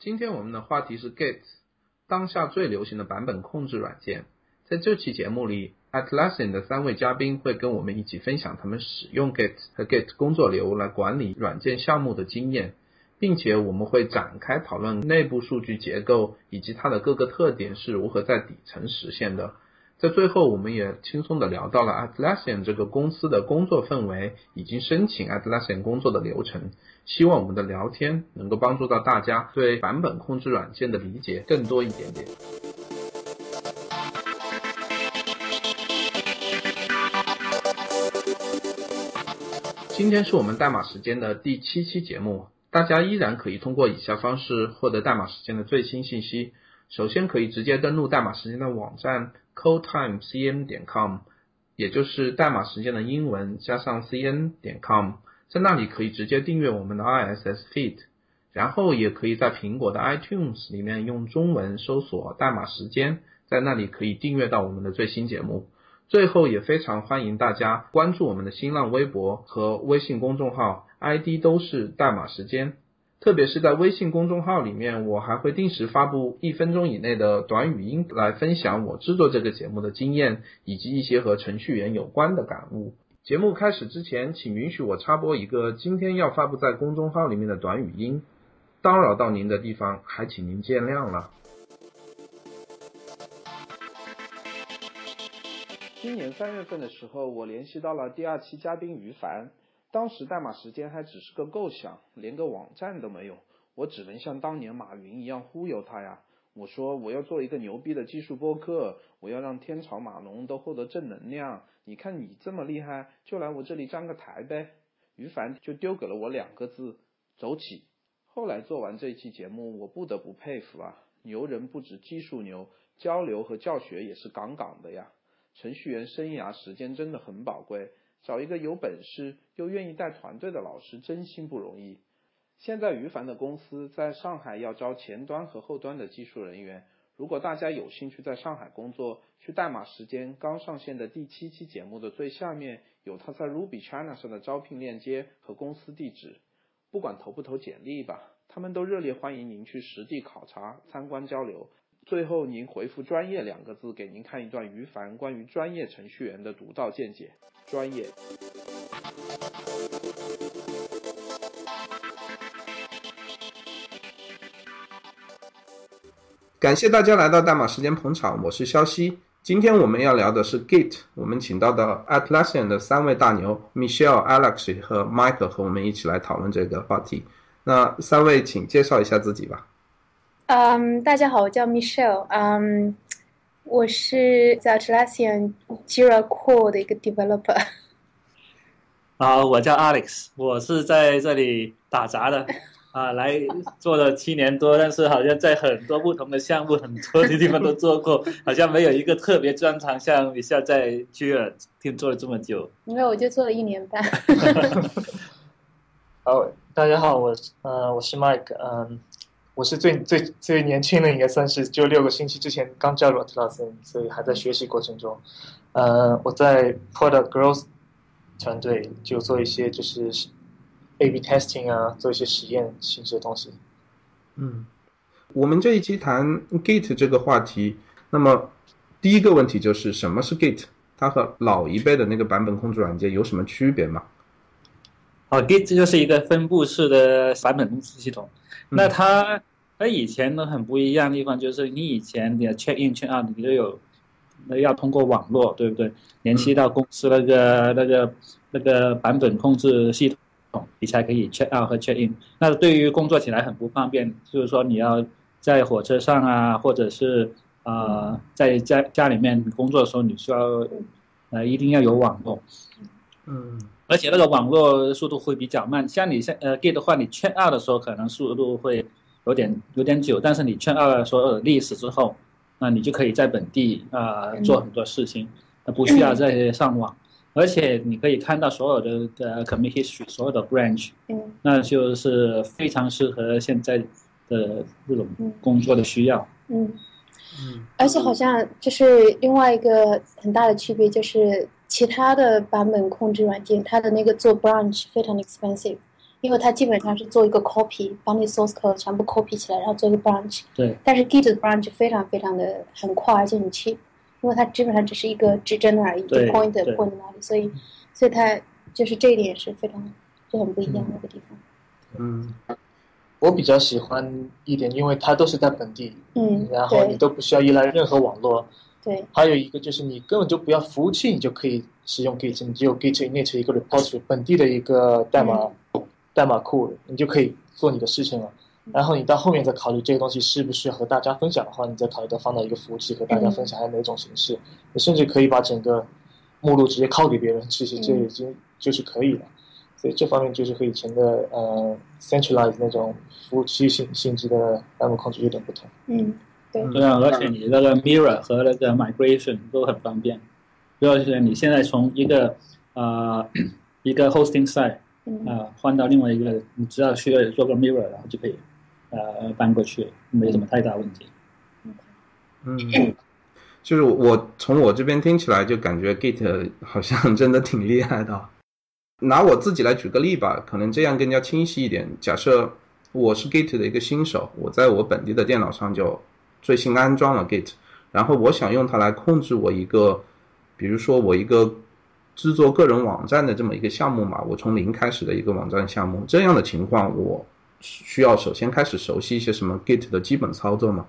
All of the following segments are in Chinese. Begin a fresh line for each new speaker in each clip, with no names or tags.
今天我们的话题是 Git，当下最流行的版本控制软件。在这期节目里，Atlassian 的三位嘉宾会跟我们一起分享他们使用 Git 和 Git 工作流来管理软件项目的经验，并且我们会展开讨论内部数据结构以及它的各个特点是如何在底层实现的。在最后，我们也轻松的聊到了 Atlassian 这个公司的工作氛围，以及申请 Atlassian 工作的流程。希望我们的聊天能够帮助到大家对版本控制软件的理解更多一点点。今天是我们代码时间的第七期节目，大家依然可以通过以下方式获得代码时间的最新信息。首先，可以直接登录代码时间的网站 code time cn 点 com，也就是代码时间的英文加上 cn 点 com，在那里可以直接订阅我们的 RSS feed，然后也可以在苹果的 iTunes 里面用中文搜索代码时间，在那里可以订阅到我们的最新节目。最后，也非常欢迎大家关注我们的新浪微博和微信公众号，ID 都是代码时间。特别是在微信公众号里面，我还会定时发布一分钟以内的短语音，来分享我制作这个节目的经验，以及一些和程序员有关的感悟。节目开始之前，请允许我插播一个今天要发布在公众号里面的短语音，叨扰到您的地方，还请您见谅了。今年三月份的时候，我联系到了第二期嘉宾于凡。当时代码时间还只是个构想，连个网站都没有，我只能像当年马云一样忽悠他呀。我说我要做一个牛逼的技术播客，我要让天朝码农都获得正能量。你看你这么厉害，就来我这里站个台呗。于凡就丢给了我两个字：走起。后来做完这期节目，我不得不佩服啊，牛人不止技术牛，交流和教学也是杠杠的呀。程序员生涯时间真的很宝贵。找一个有本事又愿意带团队的老师，真心不容易。现在于凡的公司在上海要招前端和后端的技术人员，如果大家有兴趣在上海工作，去代码时间刚上线的第七期节目的最下面有他在 Ruby China 上的招聘链接和公司地址。不管投不投简历吧，他们都热烈欢迎您去实地考察、参观交流。最后，您回复“专业”两个字，给您看一段于凡关于专业程序员的独到见解。专业。感谢大家来到代码时间捧场，我是肖西。今天我们要聊的是 Git，我们请到的 Atlassian 的三位大牛 Michelle、Alex 和 Mike 和我们一起来讨论这个话题。那三位，请介绍一下自己吧。
嗯，大家好，我叫 Michelle。嗯，我是在 Atlassian Jira Core 的一个 developer。
啊，我叫 Alex，我是在这里打杂的。啊，来做了七年多，但是好像在很多不同的项目、很多的地方都做过，好像没有一个特别专长，像你像在 Jira 听做了这么久。
因为我就做了一年半。
好，大家好，我呃我是 Mike，嗯。我是最最最年轻的，应该算是就六个星期之前刚加入 Atlassian，所以还在学习过程中。呃，我在 Product Growth 团队就做一些就是 A/B testing 啊，做一些实验性质的东西。
嗯，我们这一期谈 Git 这个话题，那么第一个问题就是什么是 Git？它和老一辈的那个版本控制软件有什么区别吗？
哦，Git 就是一个分布式的版本控制系统，那它。和以前呢很不一样的地方就是，你以前你的 check in check out 你都有，那要通过网络，对不对？联系到公司那个那个那个版本控制系统，你才可以 check out 和 check in。那对于工作起来很不方便，就是说你要在火车上啊，或者是啊在家家里面工作的时候，你需要呃一定要有网络。
嗯。
而且那个网络速度会比较慢，像你像呃 get 的话，你 check out 的时候可能速度会。有点有点久，但是你圈了所有的历史之后，那你就可以在本地啊做很多事情，那不需要再上网，而且你可以看到所有的呃 commit history，所有的 branch，那就是非常适合现在的这种工作的需要。
嗯。嗯，而且好像就是另外一个很大的区别就是，其他的版本控制软件它的那个做 branch 非常的 expensive。因为它基本上是做一个 copy，把你 source code 全部 copy 起来，然后做一个 branch。
对，
但是 Git 的 branch 非常非常的很快，而且很 cheap，因为它基本上只是一个指针而已，就
对
point
对
point 哪里，所以所以它就是这一点是非常就很不一样的一个地方。
嗯
我比较喜欢一点，因为它都是在本地，
嗯，
然后你都不需要依赖任何网络。
对，
还有一个就是你根本就不要服务器，你就可以使用 Git，你只有 Git init 一个 repository 本地的一个代码、代码库，你就可以做你的事情了。然后你到后面再考虑这个东西是不是和大家分享的话，你再考虑到放到一个服务器和大家分享，还有哪种形式。你甚至可以把整个目录直接拷给别人，其实这已经就是可以了。所以这方面就是和以前的呃 centralized 那种服务器性性质的代码控制有点不同。
嗯，对，
对啊，而且你那个 mirror 和那个 migration 都很方便。主要是你现在从一个呃一个 hosting site
嗯
啊、换到另外一个，你只要需要做个 mirror，然后就可以呃搬过去，没什么太大问题。
嗯，就是我从我这边听起来就感觉 Git 好像真的挺厉害的。拿我自己来举个例吧，可能这样更加清晰一点。假设我是 Git 的一个新手，我在我本地的电脑上就最新安装了 Git，然后我想用它来控制我一个，比如说我一个制作个人网站的这么一个项目嘛，我从零开始的一个网站项目，这样的情况我需要首先开始熟悉一些什么 Git 的基本操作吗？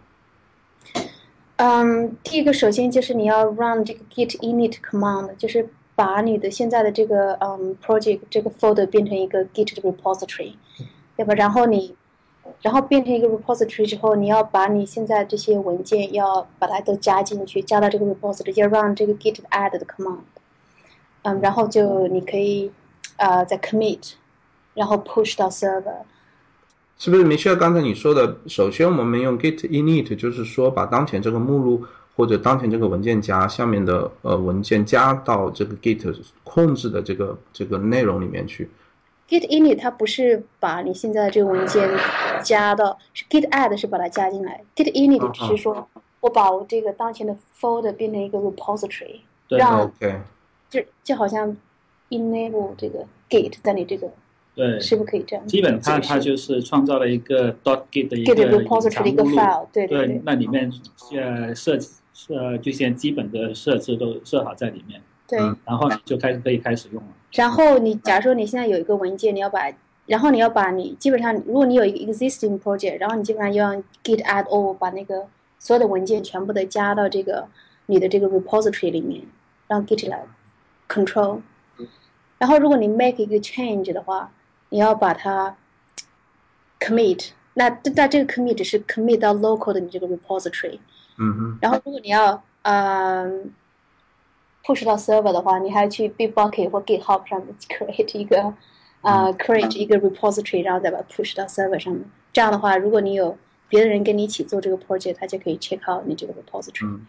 嗯，第一个首先就是你要 run 这个 git init command，就是把你的现在的这个嗯 project 这个 folder 变成一个 git 的 repository，对吧？然后你，然后变成一个 repository 之后，你要把你现在这些文件要把它都加进去，加到这个 repository，要 run 这个 git add 的 command，嗯，然后就你可以呃再 commit，然后 push 到 server。
是不是没需要刚才你说的？首先我们用 git init，就是说把当前这个目录或者当前这个文件夹下面的呃文件加到这个 git 控制的这个这个内容里面去。
Git init 它不是把你现在的这个文件加到，是 Git add 是把它加进来。Git init 只是说我把我这个当前的 folder 变成一个 repository，
对
让
OK，
就就好像 enable 这个 Git 在你这个
对，
是不是可以这样？
基本上它就是创造了一个 dot git 的一个
Git repository 的一个 file，对
对
对，
那里面呃设呃这些基本的设置都设好在里面，
对。
嗯
然后你就开始可以开始用了。
然后你假如说你现在有一个文件，你要把，然后你要把你基本上，如果你有一个 existing project，然后你基本上要用 git add all 把那个所有的文件全部都加到这个你的这个 repository 里面，让 git 来 control。然后如果你 make 一个 change 的话，你要把它 commit。那那这个 commit 是 commit 到 local 的你这个 repository。
嗯哼，
然后如果你要嗯 push 到 server 的话，你还要去 Bitbucket 或 GitHub 上面 create 一个呃 create 一个 repository，然后再把它 push 到 server 上面。这样的话，如果你有别的人跟你一起做这个 project，他就可以 check out 你这个 repository。
嗯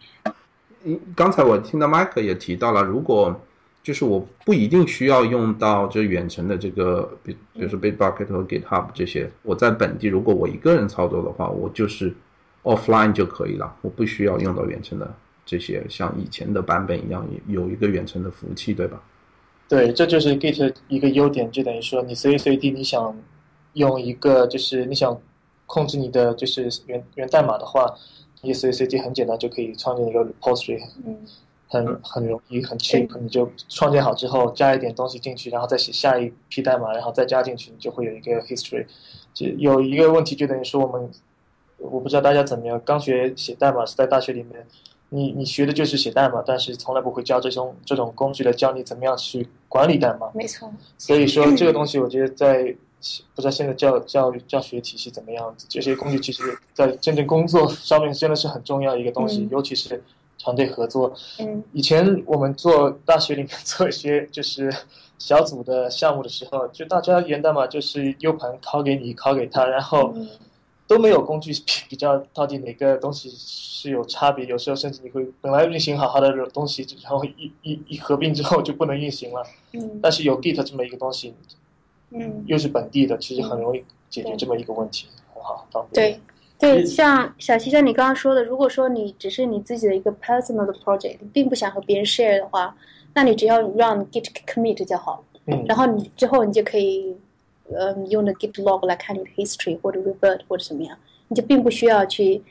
嗯，刚才我听到麦克也提到了，如果就是我不一定需要用到这远程的这个，比比如说 Bitbucket 和 GitHub 这些，我在本地如果我一个人操作的话，我就是 offline 就可以了，我不需要用到远程的这些，像以前的版本一样有一个远程的服务器，对吧？
对，这就是 Git 一个优点，就等于说你随时随地你想用一个，就是你想控制你的就是源源代码的话，你随时随地很简单就可以创建一个 repository，
嗯
很很容易很 cheap，你就创建好之后加一点东西进去，然后再写下一批代码，然后再加进去，你就会有一个 history。就有一个问题就等于说我们，我不知道大家怎么样，刚学写代码是在大学里面，你你学的就是写代码，但是从来不会教这种这种工具来教你怎么样去管理代码。
没错。
所以说这个东西，我觉得在不知道现在教教育教学体系怎么样，这些工具其实在真正工作上面真的是很重要一个东西，
嗯
尤其是团队合作。
嗯
以前我们做大学里面做一些就是小组的项目的时候，就大家源代码就是 U 盘拷给你，拷给他，然后
嗯
都没有工具比比较到底哪个东西是有差别。有时候甚至你会本来运行好好的东西，然后一一一合并之后就不能运行了。
嗯
但是有 Git 这么一个东西，
嗯，
又是本地的，其实很容易解决这么一个问题，很好。方便
对。对，像小七像你刚刚说的，如果说你只是你自己的一个 personal 的 project，你并不想和别人 share 的话，那你只要 run git commit 就好。
嗯，
然后你之后你就可以嗯用的 Git log 来看你的 history 或者 revert 或者怎么样，你就并不需要去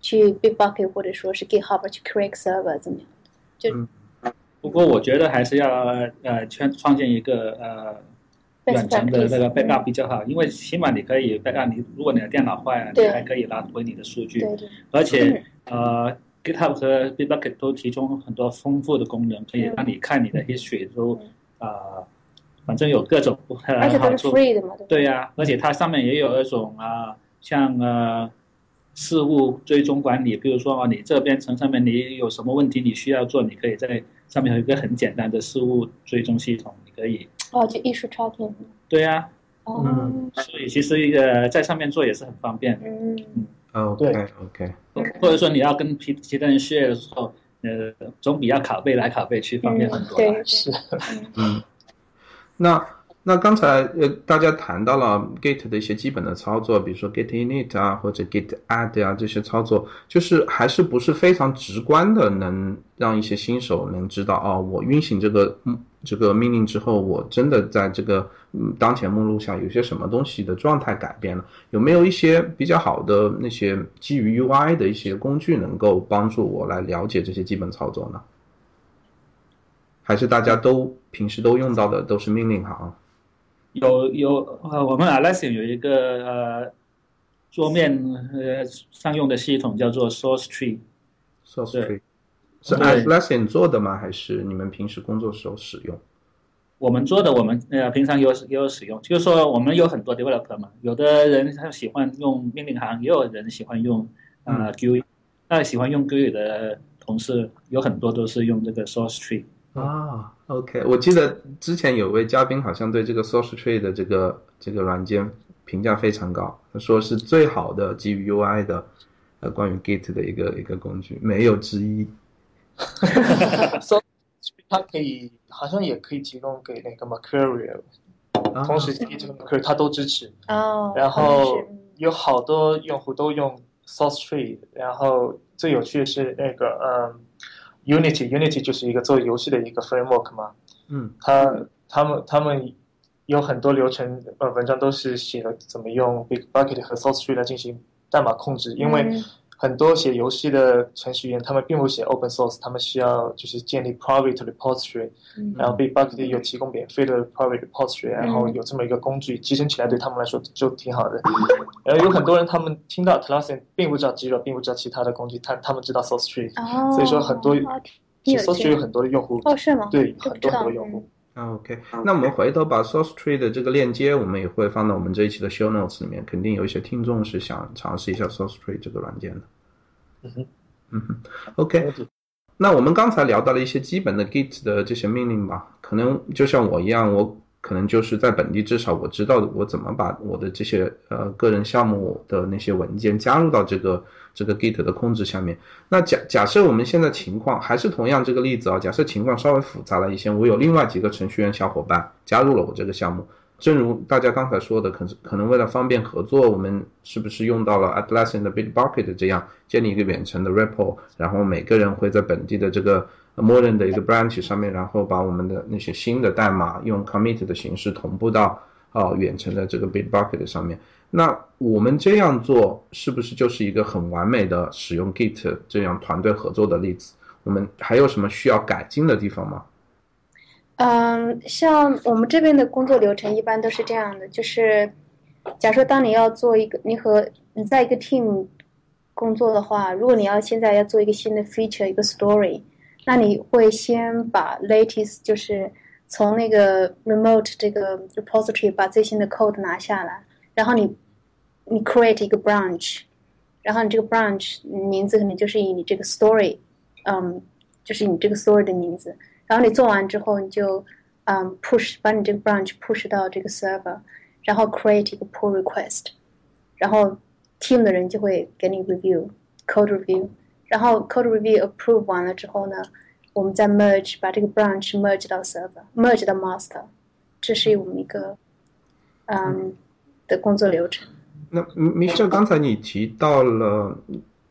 去 Bitbucket 或者说是 GitHub 去 create server 怎么样，就。
嗯
不过我觉得还是要呃创创建一个呃远程的那个 practice，backup 比较好，因为起码你可以 backup 你如果你的电脑坏了，你还可以拿回你的数据，
对对。
而且呃 GitHub 和 Bitbucket 都提供很多丰富的功能，可以
嗯。
让你看你的 history 都
嗯。
呃反正有各种
而
呃
且都是
好处。
free 的嘛，对
呀、而且它上面也有一种啊，像呃事务追踪管理，比如说啊，你这边层上面你有什么问题你需要做，你可以在上面有一个很简单的事务追踪系统，你可以
哦，就 issue tracking。
对呀、
哦，
所以其实一个在上面做也是很方便的。
嗯
，OK OK，
或者说你要跟其其他人 share 的时候，呃，总比要拷贝来拷贝去方便很多啦。
对对，
是，
嗯，那那刚才呃大家谈到了 Git 的一些基本的操作，比如说 Git init 啊或者 Git add 啊这些操作，就是还是不是非常直观的，能让一些新手能知道哦，我运行这个嗯这个命令之后，我真的在这个嗯当前目录下有些什么东西的状态改变了，有没有一些比较好的那些基于 UI 的一些工具能够帮助我来了解这些基本操作呢？还是大家都平时都用到的都是命令行？
有有呃，我们 Atlassian 有一个呃桌面呃上用的系统叫做 Source
Tree，Source
对
Tree 是
对
Atlassian 做的吗？还是你们平时工作时候使用？
我们做的我们呃平常有也有使用，就是说我们有很多 developer 嘛，有的人他喜欢用命令行，也有人喜欢用呃 GUI，那喜欢用 GUI 的同事有很多都是用这个 Source Tree。
啊，OK，我记得之前有位嘉宾好像对这个 Source Tree 的这个这个软件评价非常高，他说是最好的基于 UI 的呃关于 Git 的一个一个工具，没有之一。
so 它可以好像也可以提供给那个 Mercurial，
啊。
同时 Git 和 Mercurial 它都支持。
哦，
然后有好多用户都用 Source Tree，然后最有趣的是那个嗯 Unity，Unity 就是一个做游戏的一个 framework 嘛，
嗯。
他他们他们有很多流程呃文章都是写了怎么用 Big Bucket 和 Source Tree 来进行代码控制，因为
嗯
很多写游戏的程序员他们并不写 open source，他们需要就是建立 private repository，
嗯
然后 Bitbucket 有提供免费的 private repository，然后有这么一个工具，集成起来对他们来说就挺好的。然后有很多人他们听到 Atlassian 并不知道 Jira，并不知道其他的工具，他他们知道 Source Tree，
哦，
所以说很多 SourceTree
有
很多的用户，
哦，是吗？
对，很多很多用户。
啊，OK，那我们回头把 Source Tree 的这个链接，我们也会放到我们这一期的 Show Notes 里面，肯定有一些听众是想尝试一下 Source Tree 这个软件的。
嗯哼，
嗯哼，OK，那我们刚才聊到了一些基本的 Git 的这些命令吧，可能就像我一样，我可能就是在本地，至少我知道我怎么把我的这些呃个人项目的那些文件加入到这个这个 Git 的控制下面。那假假设我们现在情况还是同样这个例子啊，假设情况稍微复杂了一些，我有另外几个程序员小伙伴加入了我这个项目。正如大家刚才说的，可是可能为了方便合作，我们是不是用到了 Atlassian 的 Bitbucket 这样建立一个远程的 repo，然后每个人会在本地的这个默认的一个 branch 上面，然后把我们的那些新的代码用 commit 的形式同步到啊、远程的这个 Bitbucket 上面。那我们这样做是不是就是一个很完美的使用 Git 这样团队合作的例子？我们还有什么需要改进的地方吗？
嗯，像我们这边的工作流程一般都是这样的，就是假设当你要做一个，你和你在一个 team 工作的话，如果你要现在要做一个新的 feature 一个 story，那你会先把 latest 就是从那个 remote 这个 repository 把最新的 code 拿下来，然后你你 create 一个 branch，然后你这个 branch 名字可能就是以你这个 story，嗯，就是你这个 story 的名字。然后你做完之后，你就嗯 push 把你这个 branch push 到这个 server，然后 create 一个 pull request，然后 team 的人就会给你 review code review，然后 code review approve 完了之后呢，我们再 merge 把这个 branch merge 到 server，merge 到 master，这是我们一个嗯的工作流程。
那 Michelle，刚才你提到了，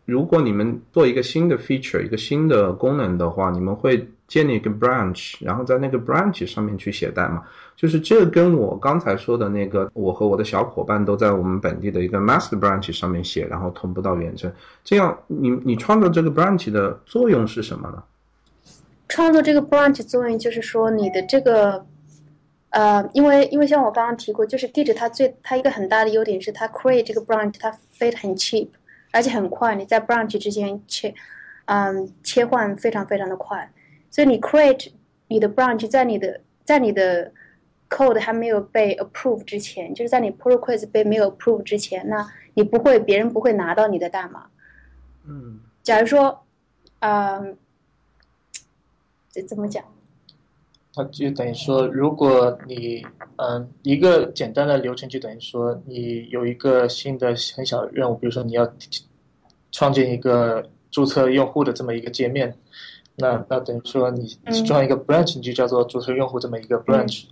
如果你们做一个新的 feature，一个新的功能的话，你们会建立一个 branch，然后在那个 branch 上面去写代码。就是这跟我刚才说的那个，我和我的小伙伴都在我们本地的一个 master branch 上面写，然后同步到远程。这样，你你创造这个 branch 的作用是什么呢？
创作这个 branch 作用就是说，你的这个，呃，因为因为像我刚刚提过，就是地址它最它一个很大的优点是它 create 这个 branch 它非常 cheap，而且很快，你在 branch 之间切，嗯，切换非常非常的快。所以你 create 你的 branch 在你的在你的 code 还没有被 approve 之前，就是在你 pull request 被没有 approve 之前，那你不会，别人不会拿到你的代码。
嗯，
假如说，嗯，这怎么讲？
那就等于说，如果你嗯一个简单的流程，就等于说你有一个新的很小的任务，比如说你要创建一个注册用户的这么一个界面，那那等于说你装一个 branch，你就叫做注册用户这么一个 branch，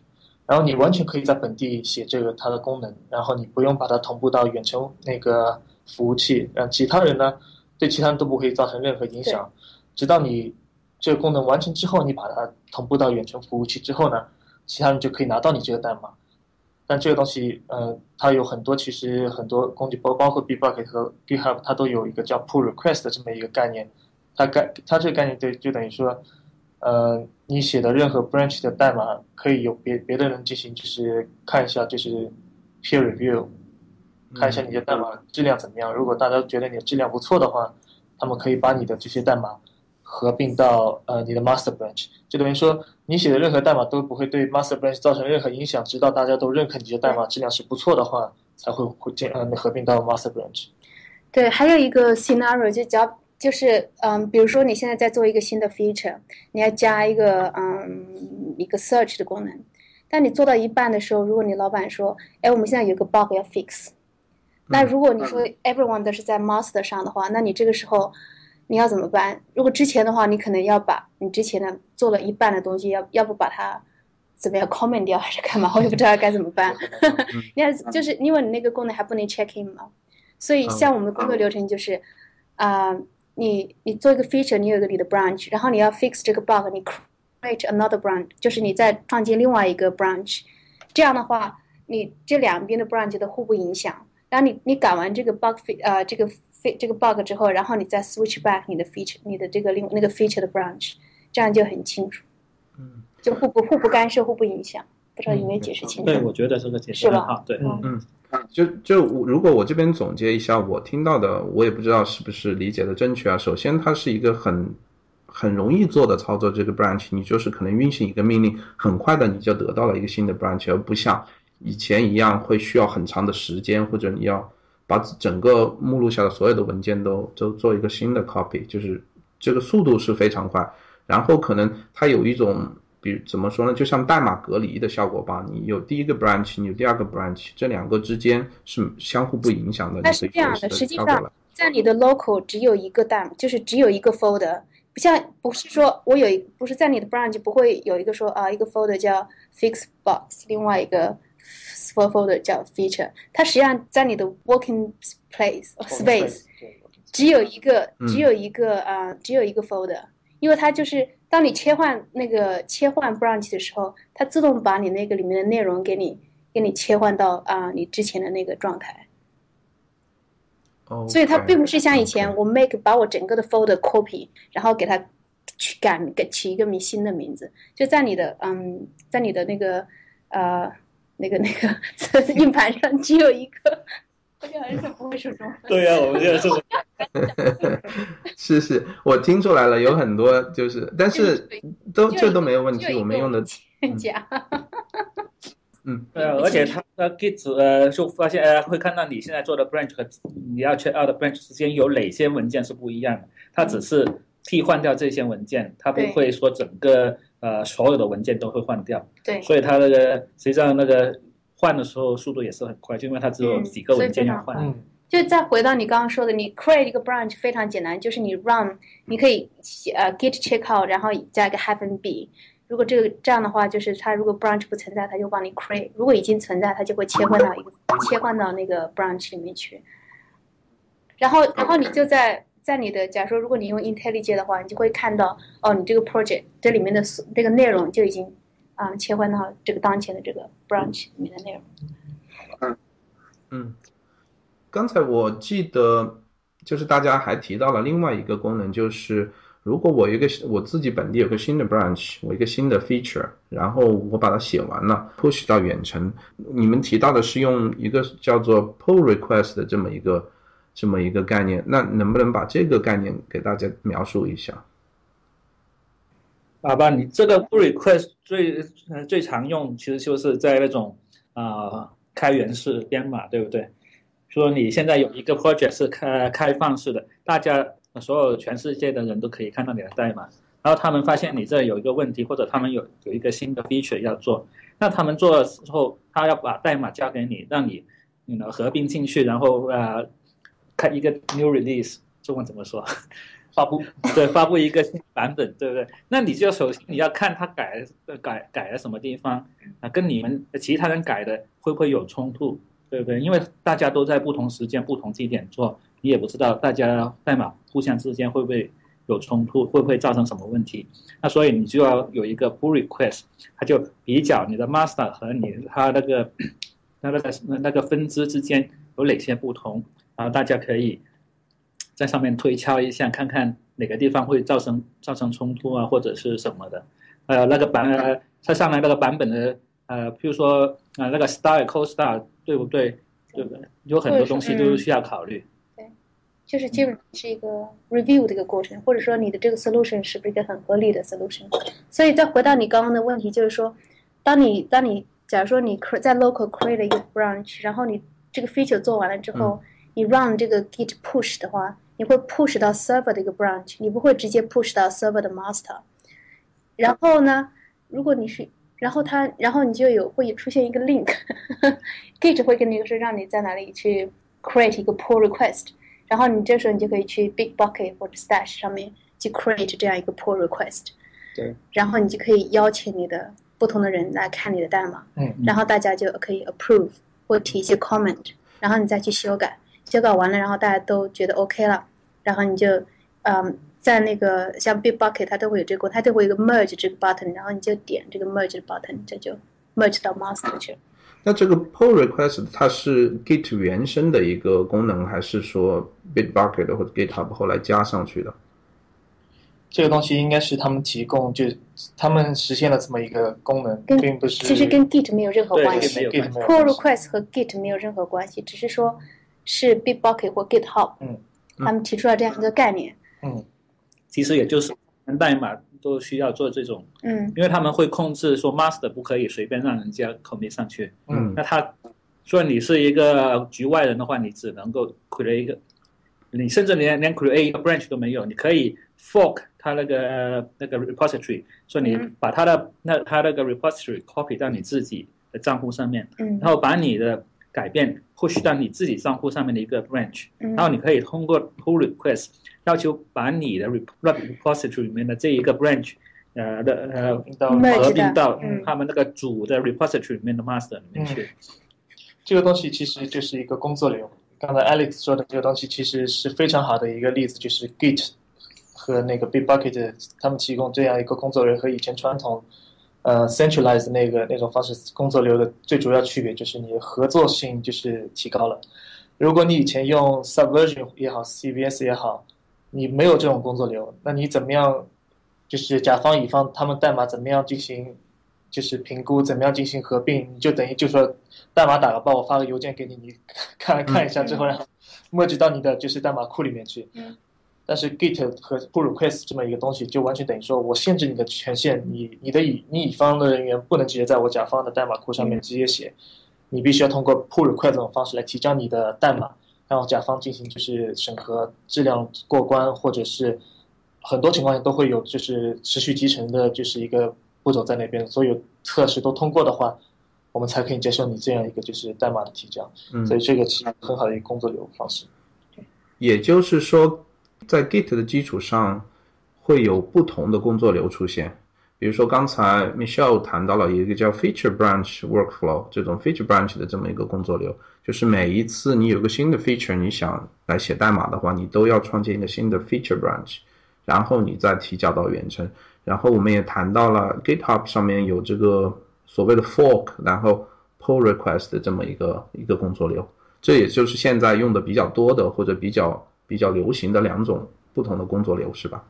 然后你完全可以在本地写这个它的功能，然后你不用把它同步到远程那个服务器，让其他人呢对其他人都不会造成任何影响，直到你。这个功能完成之后，你把它同步到远程服务器之后呢，其他人就可以拿到你这个代码。但这个东西，呃，它有很多，其实很多工具，包包括 Bitbucket 和 GitHub，它都有一个叫 Pull Request 的这么一个概念。它概它这个概念就就等于说，呃，你写的任何 branch 的代码可以有别别的人进行，就是看一下，就是 peer review，看一下你的代码质量怎么样。如果大家觉得你的质量不错的话，他们可以把你的这些代码。合并到呃你的 master branch，就等于说你写的任何代码都不会对 master branch 造成任何影响，直到大家都认可你的代码质量是不错的话，才会会进呃合并到 master branch。
对，还有一个 scenario 就只要就是嗯，比如说你现在在做一个新的 feature，你要加一个嗯一个 search 的功能，但你做到一半的时候，如果你老板说，哎，我们现在有个 bug 要 fix，那如果你说 everyone 都是在 master 上的话，那你这个时候。你要怎么办？如果之前的话，你可能要把你之前的做了一半的东西，要要不把它怎么样 comment 掉，还是干嘛？我也不知道该怎么办。你看，就是因为你那个功能还不能 check in 嘛，所以像我们的工作流程就是，啊，你你做一个 feature，你有一个你的 branch，然后你要 fix 这个 bug，你 create another branch，就是你再创建另外一个 branch，这样的话，你这两边的 branch 都互不影响。然后你你改完这个 bug，呃，这个。这个 bug 之后，然后你再 switch back 你的 feature，你的这个另那个 feature 的 branch，这样就很清楚。
嗯，
就互不互不干涉，互不影响。不知道有没有解释清楚？
对，我觉得这个解释很好。对，
嗯嗯。就就如果我这边总结一下，我听到的，我也不知道是不是理解的正确啊。首先，它是一个很很容易做的操作，这个 branch，你就是可能运行一个命令，很快的你就得到了一个新的 branch，而不像以前一样会需要很长的时间，或者你要。把整个目录下的所有的文件都都做一个新的 copy，就是这个速度是非常快。然后可能它有一种，比如怎么说呢，就像代码隔离的效果吧。你有第一个 branch，你有第二个 branch，这两个之间是相互不影响的。
那是这样的，实际上在你的 local 只有一个代码，就是只有一个 folder，不像不是说我有一不是在你的 branch 不会有一个说啊一个 folder 叫 fix box，另外一个。folder 叫 feature，它实际上在你的 working place space 只有一个，只有一个啊，只有一个 folder，因为它就是当你切换那个切换 branch 的时候，它自动把你那个里面的内容给你给你切换到啊你之前的那个状态。
哦，
所以它并不是像以前我 make 把我整个的 folder copy，然后给它去改给起一个名新的名字，就在你的嗯，在你的那个呃。那个那个 硬盘上只有一个，我觉得还是不会说中文。对呀，我们现在 是。
是是，我听出来了，有很多就是，但是都这都没有问题，我们用的。
假。
嗯，
对啊，而且它的 Git 呃，就发现呃，会看到你现在做的 branch 和你要 check out 的 branch 之间有哪些文件是不一样的，它只是替换掉这些文件，它不会说整个。呃，所有的文件都会换掉，
对，
所以它那个实际上那个换的时候速度也是很快，就因为它只有几个文件要换。
嗯，就再回到你刚刚说的，你 create 一个 branch 非常简单，就是你 run，你可以呃 git checkout，然后加一个 hyphen b。如果这个这样的话，就是它如果 branch 不存在，它就帮你 create；如果已经存在，它就会切换到一个切换到那个 branch 里面去。然后，然后你就在。在你的，假如说如果你用 IntelliJ 的话，你就会看到哦，你这个 project 这里面的这个内容就已经啊、切换到这个当前的这个 branch 里面的内容。
嗯，嗯刚才我记得就是大家还提到了另外一个功能，就是如果我一个我自己本地有个新的 branch，我一个新的 feature，然后我把它写完了，push 到远程，你们提到的是用一个叫做 pull request 的这么一个这么一个概念，那能不能把这个概念给大家描述一下？
好吧，你这个 pull request 最最常用，其实就是在那种啊、开源式编码，对不对？说你现在有一个 project 是开开放式的，大家所有全世界的人都可以看到你的代码，然后他们发现你这有一个问题，或者他们有有一个新的 feature 要做，那他们做了之后，他要把代码交给你，让你你呢合并进去，然后呃开一个 new release，中文怎么说？
发布
对，发布一个新版本，对不对？那你就首先你要看他改改改了什么地方啊，跟你们其他人改的会不会有冲突，对不对？因为大家都在不同时间、不同地点做，你也不知道大家代码互相之间会不会有冲突，会不会造成什么问题。那所以你就要有一个 pull request，它就比较你的 master 和你它那个那个那个分支之间有哪些不同，然后大家可以。在上面推敲一下，看看哪个地方会造成造成冲突啊，或者是什么的。呃，那个版呃，它上来那个版本的呃，譬如说啊、呃，那个 star co star 对不对？对不对？有很多东西都是需要考虑。
就是基本上是一个 review 的一个过程，或者说你的这个 solution 是不是一个很合理的 solution。所以再回到你刚刚的问题，就是说，当你当你假如说你在 local create 了一个 branch，然后你这个 feature 做完了之后，你 run 这个 git push 的话。你会 push 到 server 的一个 branch，你不会直接 push 到 server 的 master。然后呢，如果你是，然后它，然后你就有会出现一个 link，Git 会跟你说让你在哪里去 create 一个 pull request，然后你这时候你就可以去 big bucket 或者 Stash 上面去 create 这样一个 pull request。
对。
然后你就可以邀请你的不同的人来看你的代码，
嗯，
然后大家就可以 approve 或提一些 comment，然后你再去修改。修改完了，然后大家都觉得 OK 了，然后你就，嗯，在那个像 Big Bucket 它都会有这个，它都会有一个 merge 这个 button，然后你就点这个 merge button，这就 merge 到 master 去了。
那这个 pull request 它是 Git 原生的一个功能，还是说 Big Bucket 或者 GitHub 后来加上去的？
这个东西应该是他们提供，就他们实现了这么一个功能，
跟
并不是
其实跟 Git 没有任何关系
没有关系
，pull request 和 Git 没有任何关系，只是说是 Bitbucket 或 GitHub，
嗯，
他们提出了这样一个概念，
嗯。
其实也就是代码都需要做这种，
嗯。
因为他们会控制说 master 不可以随便让人家 commit 上去。
嗯。
那他说你是一个局外人的话，你只能够 create 一个，你甚至连连 create 一个 branch 都没有，你可以 fork 他那个呃那个 repository，说你
嗯
把他的那他那个 repository copy 到你自己的账户上面，
嗯。
然后把你的改变 push 到你自己账户上面的一个 branch，
嗯。
然后你可以通过 pull request 要求把你的 rep- repository 里面的这一个 branch，呃的呃合并到
嗯。
他们那个主的 repository 里面的 master 里面去。
这个东西其实就是一个工作流。刚才 Alex 说的这个东西其实是非常好的一个例子，就是 Git 和那个 Bitbucket 他们提供这样一个工作流和以前传统呃 centralized 那个那种方式工作流的最主要区别就是你的合作性就是提高了。如果你以前用 Subversion 也好，CVS 也好，你没有这种工作流，那你怎么样？就是甲方乙方他们代码怎么样进行，就是评估怎么样进行合并，你就等于就说代码打个包，我发个邮件给你，你 看看一下之后，然后 merge 到你的就是代码库里面去。
嗯
但是 Git 和 pull request 这么一个东西，就完全等于说我限制你的权限，你你的乙你乙方的人员不能直接在我甲方的代码库上面直接写，你必须要通过 pull request 这种方式来提交你的代码，然后甲方进行就是审核质量过关，或者是很多情况下都会有就是持续集成的就是一个步骤在那边，所有测试都通过的话，我们才可以接受你这样一个就是代码的提交，
嗯。
所以这个是很好的一个工作流方式。
也就是说，在 Git 的基础上，会有不同的工作流出现。比如说刚才 Michelle 谈到了一个叫 feature branch workflow 这种 feature branch 的这么一个工作流，就是每一次你有个新的 feature，你想来写代码的话，你都要创建一个新的 feature branch，然后你再提交到远程。然后我们也谈到了 GitHub 上面有这个所谓的 fork，然后 pull request 的这么一个一个工作流，这也就是现在用的比较多的或者比较比较流行的两种不同的工作流，是吧？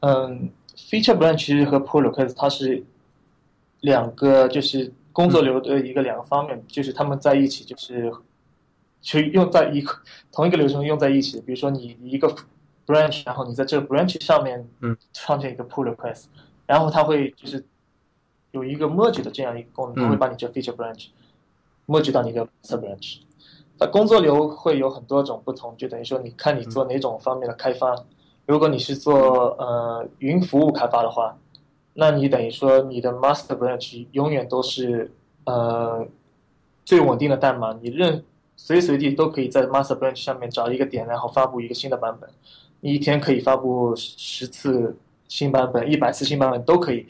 嗯，feature branch 其实和 pull request 它是两个就是工作流的一个两个方面，就是他们在一起就是去用在一个同一个流程用在一起。比如说你一个 branch，然后你在这个 branch 上面
嗯
创建一个 pull request，然后它会就是有一个 merge 的这样一个功能，它会把你这 feature branch merge 到你的 master branch。那工作流会有很多种不同，就等于说你看你做哪种方面的开发。如果你是做呃云服务开发的话，那你等于说你的 master branch 永远都是呃最稳定的代码，你任随时随地都可以在 master branch 上面找一个点，然后发布一个新的版本。你一天可以发布十次新版本、一百次新版本都可以。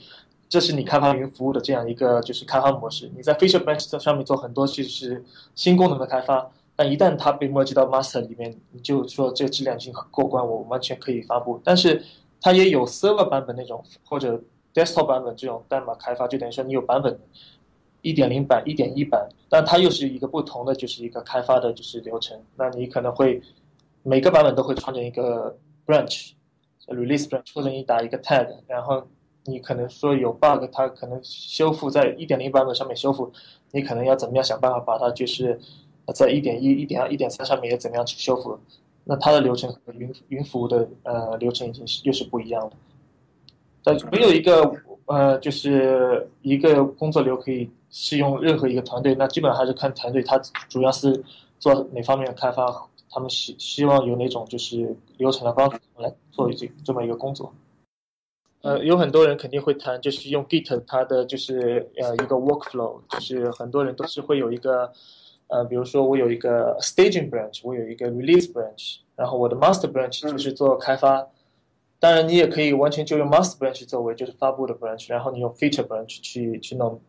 这是你开发云服务的这样一个就是开发模式。你在 feature branch 上面做很多其实是新功能的开发。但一旦它被默记到 master 里面，你就说这质量已经过关，我完全可以发布。但是它也有 server 版本那种或者 desktop 版本这种代码开发，就等于说你有版本一点零版、一点一版，但它又是一个不同的，就是一个开发的就是流程。那你可能会每个版本都会创建一个 branch release branch，或者你打一个 tag，然后你可能说有 bug，它可能修复在一点零版本上面修复，你可能要怎么样想办法把它就是在一点一、一点二、一点三上面也怎么样去修复？那它的流程和云云服务的呃流程已经是又是不一样的。但没有一个呃，就是一个工作流可以适用任何一个团队，那基本上还是看团队它主要是做哪方面的开发，他们希希望有哪种就是流程的帮助来做这这么一个工作。呃，有很多人肯定会谈，就是用 Git 它的就是呃一个 workflow，就是很多人都是会有一个。呃，比如说我有一个 staging branch，我有一个 release branch，然后我的 master branch 就是做开发。当然，你也可以完全就用 master branch 作为就是发布的 branch，然后你用 feature branch 去去弄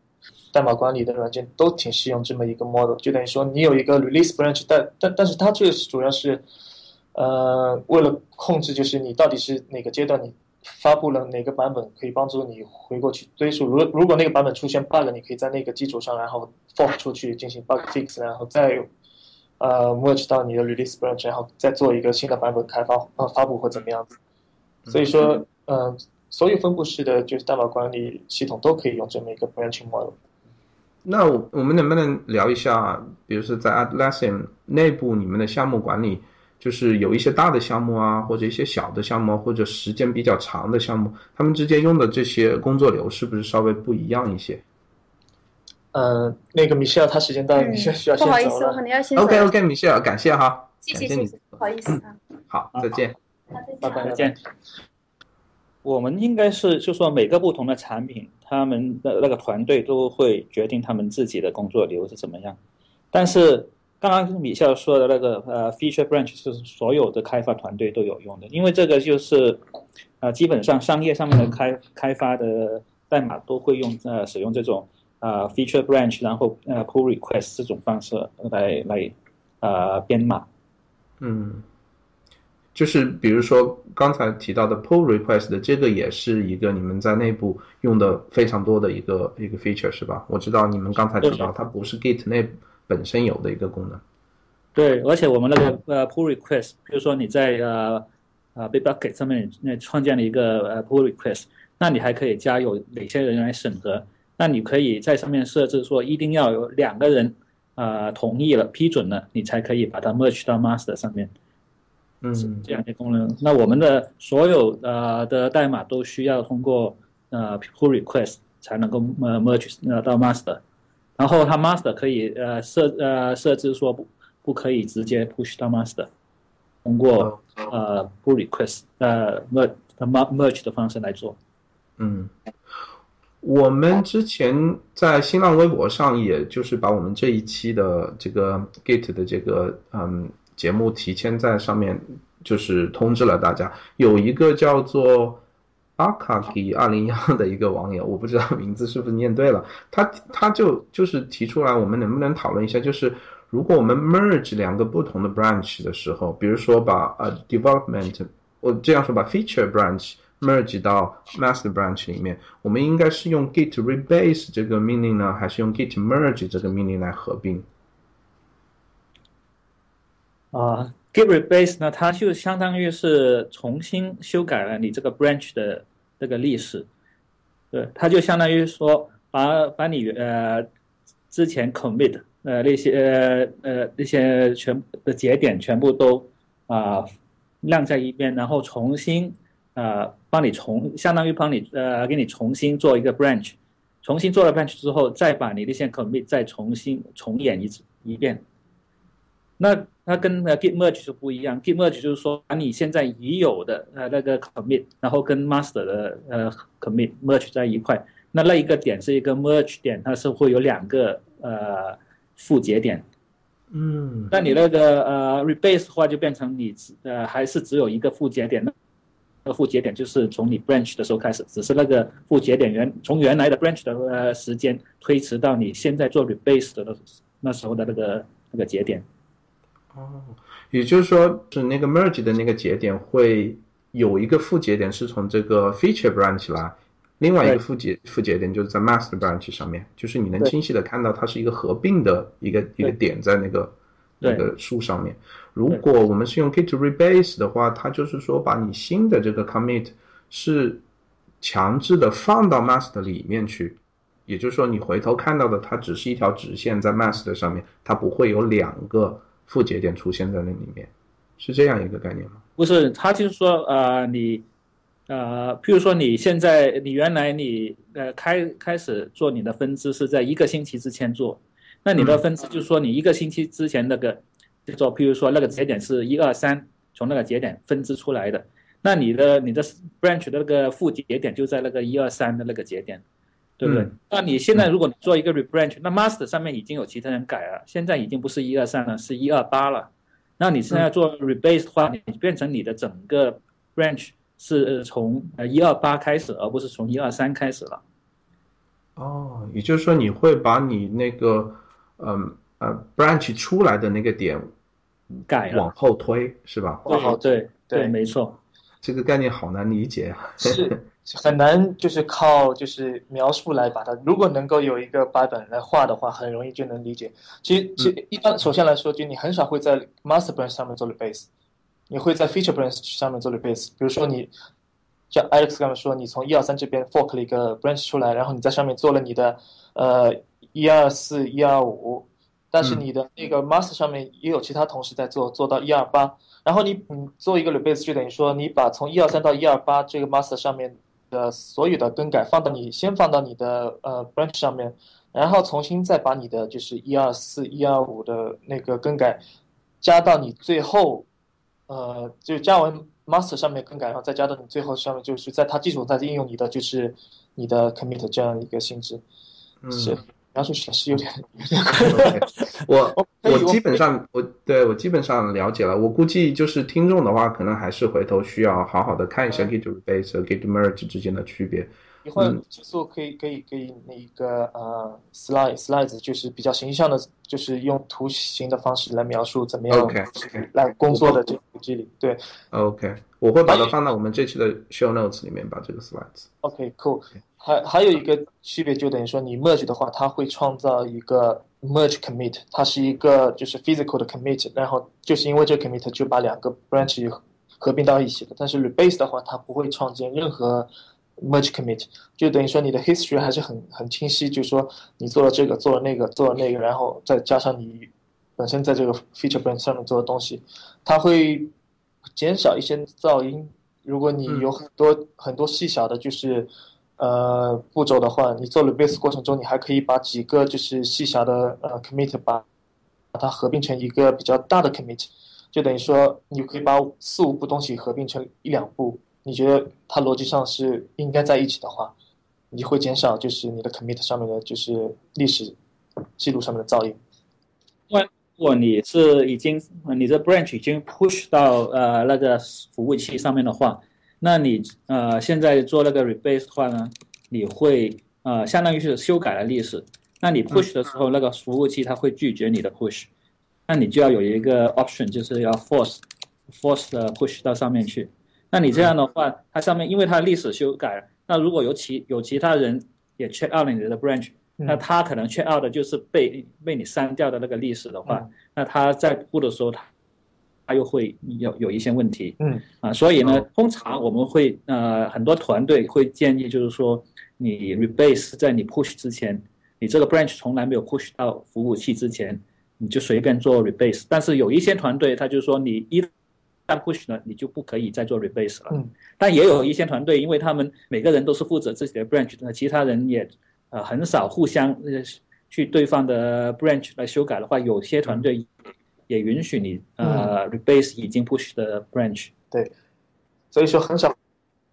代码管理的软件，都挺适用这么一个 model。就等于说你有一个 release branch，但但但是它这个是主要是呃为了控制，就是你到底是哪个阶段你。发布了哪个版本可以帮助你回过去追溯？如如果那个版本出现 bug，你可以在那个基础上，然后 fork 出去进行 bug fix，然后再呃 merge 到你的 release branch，然后再做一个新的版本开发呃发布或怎么样子。所以说，嗯，所有分布式的就是代码管理系统都可以用这么一个 branching model。
那我我们能不能聊一下，比如说在 Atlassian 内部你们的项目管理？就是有一些大的项目啊，或者一些小的项目，或者时间比较长的项目，他们之间用的这些工作流是不是稍微不一样一些？
呃，那个米歇尔他时间到了，米歇尔需要先走了。
不好意思，我可能要先
OK OK，米歇尔，感谢哈，
谢谢谢谢，不好意思啊。
好，再见。
好，
拜拜，
再见。我们应该是就说每个不同的产品，他们的那个团队都会决定他们自己的工作流是怎么样，但是。刚刚米笑说的那个呃，feature branch 是所有的开发团队都有用的，因为这个就是，呃，基本上商业上面的开开发的代码都会用呃使用这种呃 feature branch，然后呃 pull request 这种方式来来呃编码。
嗯，就是比如说刚才提到的 pull request 的这个也是一个你们在内部用的非常多的一个一个 feature 是吧？我知道你们刚才提到它不是 Git 内部。本身有的一个功能，
对，而且我们那个呃 pull request，比如说你在呃呃 Bitbucket 上面那创建了一个呃 pull request，那你还可以加有哪些人来审核？那你可以在上面设置说一定要有两个人啊同意了批准了，你才可以把它 merge 到 master 上面。
嗯，
这样的功能。那我们的所有呃的代码都需要通过呃 pull request 才能够呃 merge 呃到 master。然后它 master 可以呃设呃设置说不不可以直接 push 到 master，通过呃 pull request 呃 merge merge 的方式来做。
嗯，我们之前在新浪微博上，也就是把我们这一期的这个 Git 的这个嗯节目提前在上面就是通知了大家，有一个叫做阿卡给二零幺的一个网友，我不知道名字是不是念对了，他他就就是提出来，我们能不能讨论一下，就是如果我们 merge 两个不同的 branch 的时候，比如说把呃 development，我这样说吧 feature branch merge 到 master branch 里面，我们应该是用 git rebase 这个命令呢，还是用 git merge 这个命令来合并？
啊，git rebase 呢，它就相当于是重新修改了你这个 branch 的这个历史，对，它就相当于说把把你呃之前 commit 呃那些呃呃那些全的节点全部都啊晾在一边，然后重新呃帮你重相当于帮你呃给你重新做一个 branch，重新做了 branch 之后，再把你那些 commit 再重新重演一次一遍。那它跟呃 git merge 就不一样，git merge 就是说把你现在已有的呃那个 commit，然后跟 master 的呃 commit merge 在一块。那那一个点是一个 merge 点，它是会有两个呃副节点。
嗯，
那你那个呃 rebase 的话，就变成你呃还是只有一个副节点，那个副节点就是从你 branch 的时候开始，只是那个副节点原从原来的 branch 的呃时间推迟到你现在做 rebase 的那时候的那个那个节点。
哦，也就是说，是那个 merge 的那个节点会有一个副节点是从这个 feature branch 来，另外一个副节副节点就是在 master branch 上面，就是你能清晰的看到它是一个合并的一个一个点在那个那个树上面。如果我们是用 git rebase 的话，它就是说把你新的这个 commit 是强制的放到 master 里面去，也就是说你回头看到的它只是一条直线在 master 上面，它不会有两个。副节点出现在那里面，是这样一个概念吗？
不是，他就是说，呃，你，呃，譬如说你现在，你原来你呃开开始做你的分支是在一个星期之前做，那你的分支就是说你一个星期之前那个，就做，譬如说那个节点是一二三，从那个节点分支出来的，那你的你的 branch 的那个副节点就在那个一二三的那个节点。对不对？那你现在如果你做一个 rebranch，那 master 上面已经有其他人改了，现在已经不是一二三了，是一二八了。那你现在做 rebase 的话，你变成你的整个 branch 是从呃一二八开始，而不是从一二三开始了。
哦，也就是说你会把你那个嗯呃 branch 出来的那个点
改
往后推，是吧？
对对对，没错。
这个概念好难理解啊。
是。很难，就是靠就是描述来把它。如果能够有一个版本来画的话，很容易就能理解。其实，其实一般首先来说，就你很少会在 master branch 上面做 rebase，你会在 feature branch 上面做 rebase。比如说你像 Alex 刚才说，你从一二三这边 fork 了一个 branch 出来，然后你在上面做了你的呃一二四一二五，但是你的那个 master 上面也有其他同事在做，做到一二八，然后你你做一个 rebase 就等于说你把从一二三到一二八这个 master 上面。的所有的更改放到你先放到你的呃 branch 上面，然后重新再把你的就是一二四一二五的那个更改加到你最后，呃，就加完 master 上面更改，然后再加到你最后上面，就是在它基础上再应用你的就是你的 commit 这样一个性质，是。描述起来是有点有 点
我我基本上我对我基本上了解了。我估计就是听众的话，可能还是回头需要好好的看一下 git rebase 和 git merge 之间的区别。
一会儿结束可以可以可以那个呃 slide slides 就是比较形象的，就是用图形的方式来描述怎么样
OK
来工作的这个机理。对
OK，我会把它放到我们这期的 show notes 里面，把这个 slides。
OK cool。还还有一个区别，就等于说你 merge 的话，它会创造一个 merge commit，它是一个就是 physical 的 commit，然后就是因为这个 commit 就把两个 branch 合并到一起了。但是 rebase 的话，它不会创建任何 merge commit，就等于说你的 history 还是很很清晰，就是说你做了这个，做了那个，做了那个，然后再加上你本身在这个 feature branch 上面做的东西，它会减少一些噪音。如果你有很多很多细小的，就是呃，步骤的话，你做 rebase 过程中，你还可以把几个就是细小的呃 commit 把把它合并成一个比较大的 commit，就等于说你可以把四五步东西合并成一两步。你觉得它逻辑上是应该在一起的话，你会减少就是你的 commit 上面的就是历史记录上面的噪音。
如果你是已经你的 branch 已经 push 到呃那个服务器上面的话。那你呃现在做那个 rebase 的话呢，你会呃相当于是修改了历史。那你 push 的时候，那个服务器它会拒绝你的 push，那你就要有一个 option，就是要 force force 的 push 到上面去。那你这样的话，它上面因为它历史修改了，那如果有其有其他人也 check out 了你的 branch，那他可能 check out 的就是被被你删掉的那个历史的话，那他在 push 的时候，他他又会有有一些问题。
嗯
啊，所以呢，通常我们会呃很多团队会建议，就是说你 rebase 在你 push 之前。你这个 branch 从来没有 push 到服务器之前，你就随便做 rebase。但是有一些团队，他就说你一旦 push 呢，你就不可以再做 rebase 了。
嗯。
但也有一些团队，因为他们每个人都是负责自己的 branch，那其他人也呃很少互相呃去对方的 branch 来修改的话，有些团队也允许你呃 rebase 已经 push 的 branch。
对，所以说很少。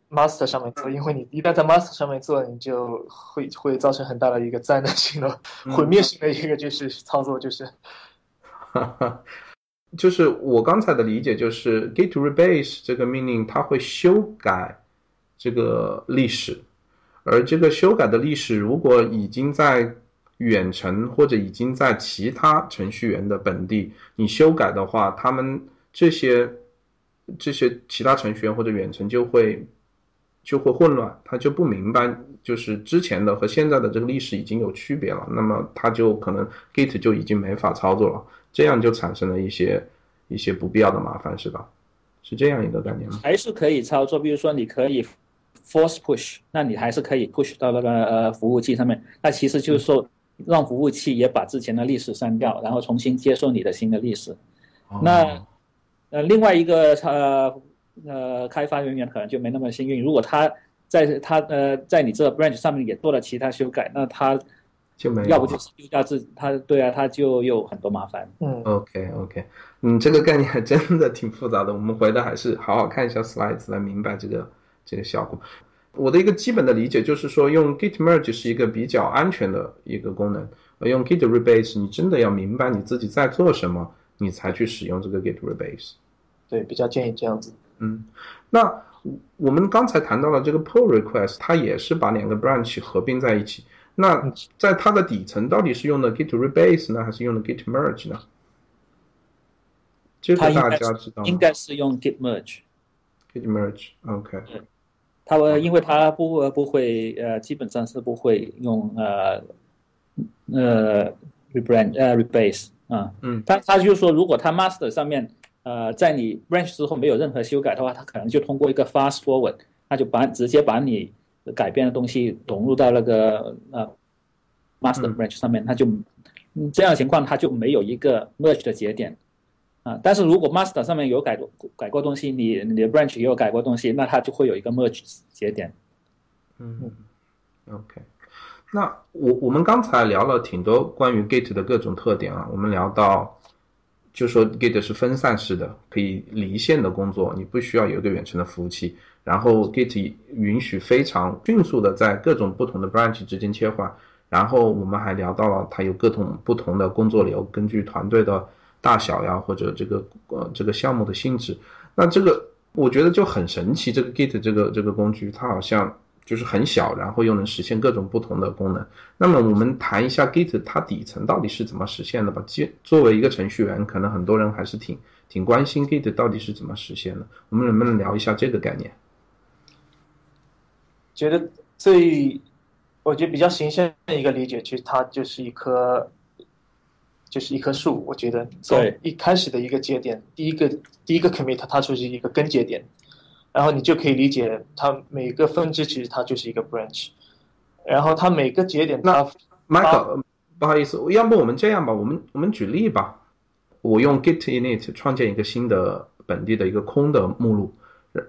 master 上面做，因为你一旦在 master 上面做，你就会会造成很大的一个灾难性的、毁灭性的一个就是操作，就是，
就是我刚才的理解就是 git rebase 这个命令它会修改这个历史，而这个修改的历史如果已经在远程或者已经在其他程序员的本地，你修改的话，他们这些这些其他程序员或者远程就会。就会混乱，他就不明白，就是之前的和现在的这个历史已经有区别了，那么他就可能 Git 就已经没法操作了，这样就产生了一些一些不必要的麻烦，是吧？是这样一个概念吗？
还是可以操作，比如说你可以 force push，那你还是可以 push 到那个呃服务器上面，那其实就是说让服务器也把之前的历史删掉，然后重新接受你的新的历史。那呃另外一个呃。呃，开发人员可能就没那么幸运。如果他在他呃在你这个 branch 上面也做了其他修改，那他
就没
要不就是丢掉自他对啊，他就有很多麻烦。
嗯
，OK OK，嗯，这个概念还真的挺复杂的。我们回头还是好好看一下 slides 来明白这个这个效果。我的一个基本的理解就是说，用 git merge 是一个比较安全的一个功能，而用 git rebase 你真的要明白你自己在做什么，你才去使用这个 git rebase。
对，比较建议这样子。
嗯，那我们刚才谈到了这个 pull request，它也是把两个 branch 合并在一起。那在它的底层到底是用的 git rebase 呢，还是用的 git merge 呢？这个大家知道吗？
应该是用 git merge。
git merge，OK。
它因为它不不会呃，基本上是不会用呃呃 rebrand 呃 rebase 啊。
嗯。
他他就是说，如果他 master 上面。呃，在你 branch 之后没有任何修改的话，它可能就通过一个 fast forward，那就把直接把你改变的东西融入到那个呃 master branch 上面，它就这样的情况它就没有一个 merge 的节点啊。但是如果 master 上面有改过改过东西，你你的 branch 也有改过东西，那它就会有一个 merge 节点。
嗯，OK，那我我们刚才聊了挺多关于 Git 的各种特点啊，我们聊到。就说 Git 是分散式的，可以离线的工作，你不需要有一个远程的服务器。然后 Git 允许非常迅速的在各种不同的 branch 之间切换。然后我们还聊到了它有各种不同的工作流，根据团队的大小呀，或者这个呃这个项目的性质。那这个我觉得就很神奇，这个 Git 这个这个工具，它好像。就是很小，然后又能实现各种不同的功能。那么我们谈一下 Git 它底层到底是怎么实现的吧。作作为一个程序员，可能很多人还是挺挺关心 Git 到底是怎么实现的。我们能不能聊一下这个概念？
觉得最，我觉得比较形象的一个理解，其实它就是一棵，就是一棵树。我觉得从一开始的一个节点，第一个第一个 commit 它就是一个根节点。然后你就可以理解，它每个分支其实它就是一个 branch，然后它每个节点，
那 Michael，不好意思，要不我们这样吧，我们我们举例吧，我用 git init 创建一个新的本地的一个空的目录，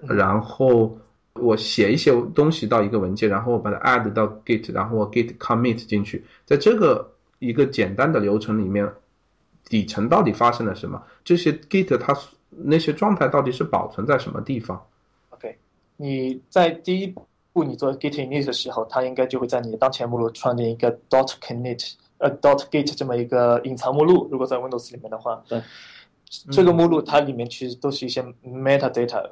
然后我写一些东西到一个文件，然后我把它 add 到 git，然后我 git commit 进去，在这个一个简单的流程里面，底层到底发生了什么？这些 git 它那些状态到底是保存在什么地方？
你在第一步你做 git init 的时候，它应该就会在你的当前目录创建一个 dot commit 呃 dot git 这么一个隐藏目录。如果在 Windows 里面的话，
对，
这个目录它里面其实都是一些 metadata，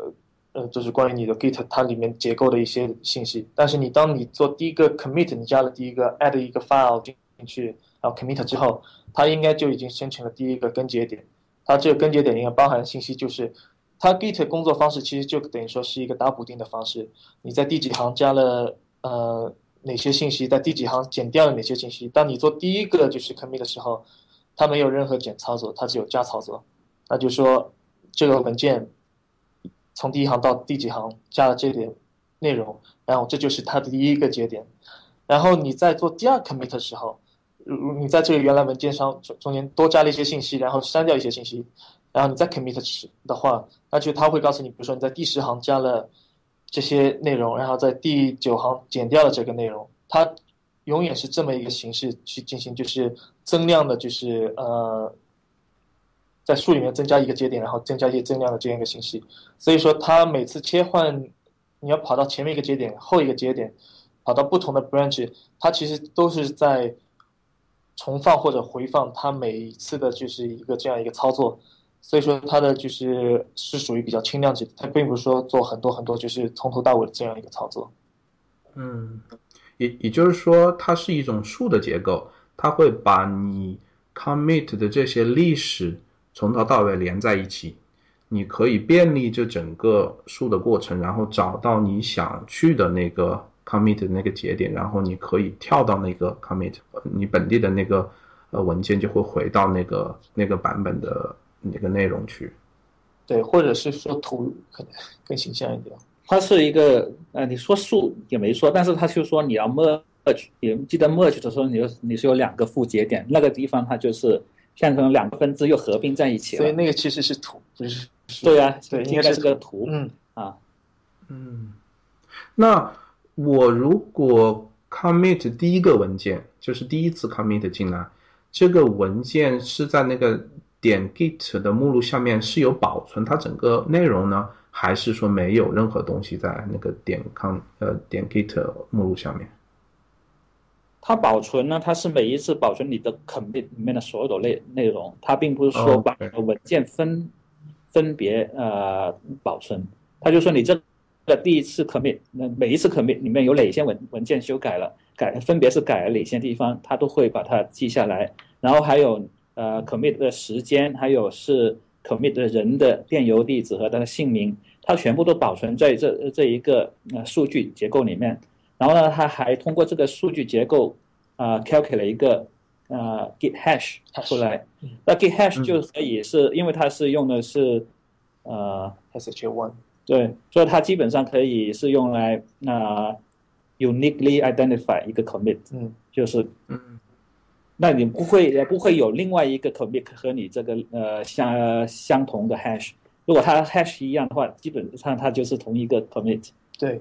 呃，就是关于你的 Git 它里面结构的一些信息。但是你当你做第一个 commit，你加了第一个 add 一个 file 进去，然后 commit 之后，它应该就已经生成了第一个根节点。它这个根节点应该包含的信息就是，它 Git 工作方式其实就等于说是一个打补丁的方式。你在第几行加了呃哪些信息，在第几行减掉了哪些信息。当你做第一个就是 commit 的时候，它没有任何减操作，它只有加操作。那就说这个文件从第一行到第几行加了这点内容，然后这就是它的第一个节点。然后你在做第二 commit 的时候，如你在这个原来文件上中中间多加了一些信息，然后删掉一些信息，然后你再 commit 时的话，那就它会告诉你，比如说你在第十行加了这些内容，然后在第九行减掉了这个内容，它永远是这么一个形式去进行，就是增量的，就是呃。在树里面增加一个节点，然后增加一些增量的这样一个信息，所以说它每次切换，你要跑到前面一个节点，后一个节点，跑到不同的 branch，它其实都是在重放或者回放它每一次的就是一个这样一个操作，所以说它的就是是属于比较轻量级，它并不是说做很多很多就是从头到尾的这样一个操作。
嗯，也也就是说它是一种树的结构，它会把你 commit 的这些历史。从头到尾连在一起，你可以便利这整个树的过程，然后找到你想去的那个 commit 的那个节点，然后你可以跳到那个 commit，你本地的那个呃文件就会回到那个那个版本的那个内容去。
对，或者是说图可能更形象一点。
它是一个呃，你说数也没说，但是它就说你要 merge，也记得 merge 的时候，你就你是有两个副节点，那个地方它就是。变成两个分支又合并在一起了，
所以那个其实是图，不是？
对呀，
对，
应该是个图。
嗯
啊，
嗯。那我如果 commit 第一个文件，就是第一次 commit 进来，这个文件是在那个点 git 的目录下面是有保存它整个内容呢，还是说没有任何东西在那个点 com 呃点 git 目录下面？
它保存呢，它是每一次保存你的 commit 里面的所有的内内容，它并不是说把文件分分别呃保存，它就说你这个第一次 commit，那每一次 commit 里面有哪些文文件修改了，改分别是改了哪些地方，它都会把它记下来，然后还有呃 commit 的时间，还有是 commit 的人的电邮地址和他的姓名，它全部都保存在这这一个呃数据结构里面。然后呢，它还通过这个数据结构，啊，calculate 一个呃 git hash 出来。那 git hash 就可以是因为它是用的是呃
SHA-1，
对，所以它基本上可以是用来那 uniquely identify 一个 commit，
嗯，
就是，嗯，那你不会也不会有另外一个 commit 和你这个呃相相同的 hash。如果它 hash 一样的话，基本上它就是同一个 commit。
对，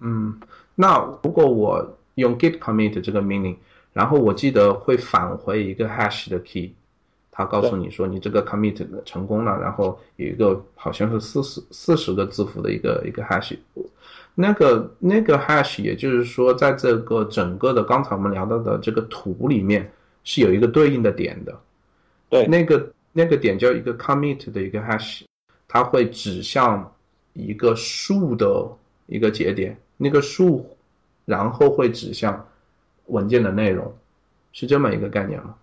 嗯。那如果我用 git commit 这个命令，然后我记得会返回一个 hash 的 key，它告诉你说你这个 commit 成功了，然后有一个好像是四十四十个字符的一个一个 hash，那个那个 hash 也就是说在这个整个的刚才我们聊到的这个图里面是有一个对应的点的，
对，
那个那个点叫一个 commit 的一个 hash，它会指向一个树的一个节点。那个数，然后会指向文件的内容，是这么一个概念吗？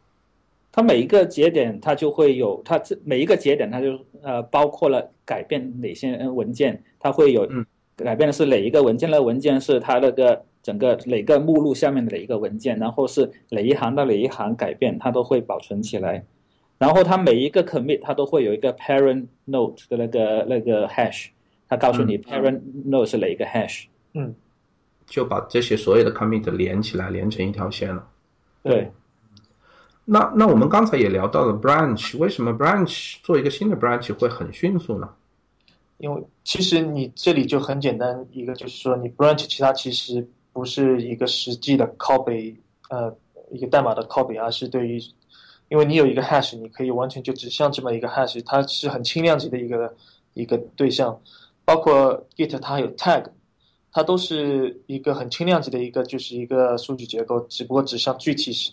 它每一个节点，它就会有它这每一个节点，它就呃包括了改变哪些文件，它会有改变的是哪一个文件的文件是它那个整个哪个目录下面的哪一个文件，然后是哪一行到哪一行改变，它都会保存起来。然后它每一个 commit，它都会有一个 parent note 的那个那个 hash，它告诉你 parent note 是哪一个 hash。
嗯，
就把这些所有的 commit 连起来，连成一条线了。
对。
那那我们刚才也聊到了 branch，为什么 branch 做一个新的 branch 会很迅速呢？
因为其实你这里就很简单，一个就是说你 branch 其他其实不是一个实际的 copy，呃，一个代码的 copy，而是对于，因为你有一个 hash，你可以完全就指向这么一个 hash，它是很轻量级的一个一个对象，包括 git 它有 tag。它都是一个很轻量级的一个，就是一个数据结构，只不过指向具体是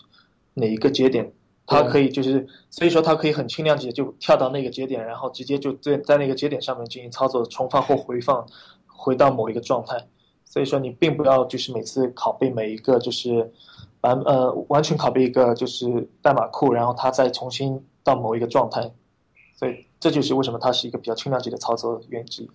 哪一个节点它可以就是，所以说它可以很轻量级地就跳到那个节点，然后直接就在在那个节点上面进行操作，重放或回放，回到某一个状态。所以说你并不要就是每次拷贝每一个就是完呃完全拷贝一个就是代码库，然后它再重新到某一个状态。所以这就是为什么它是一个比较轻量级的操作原因之一。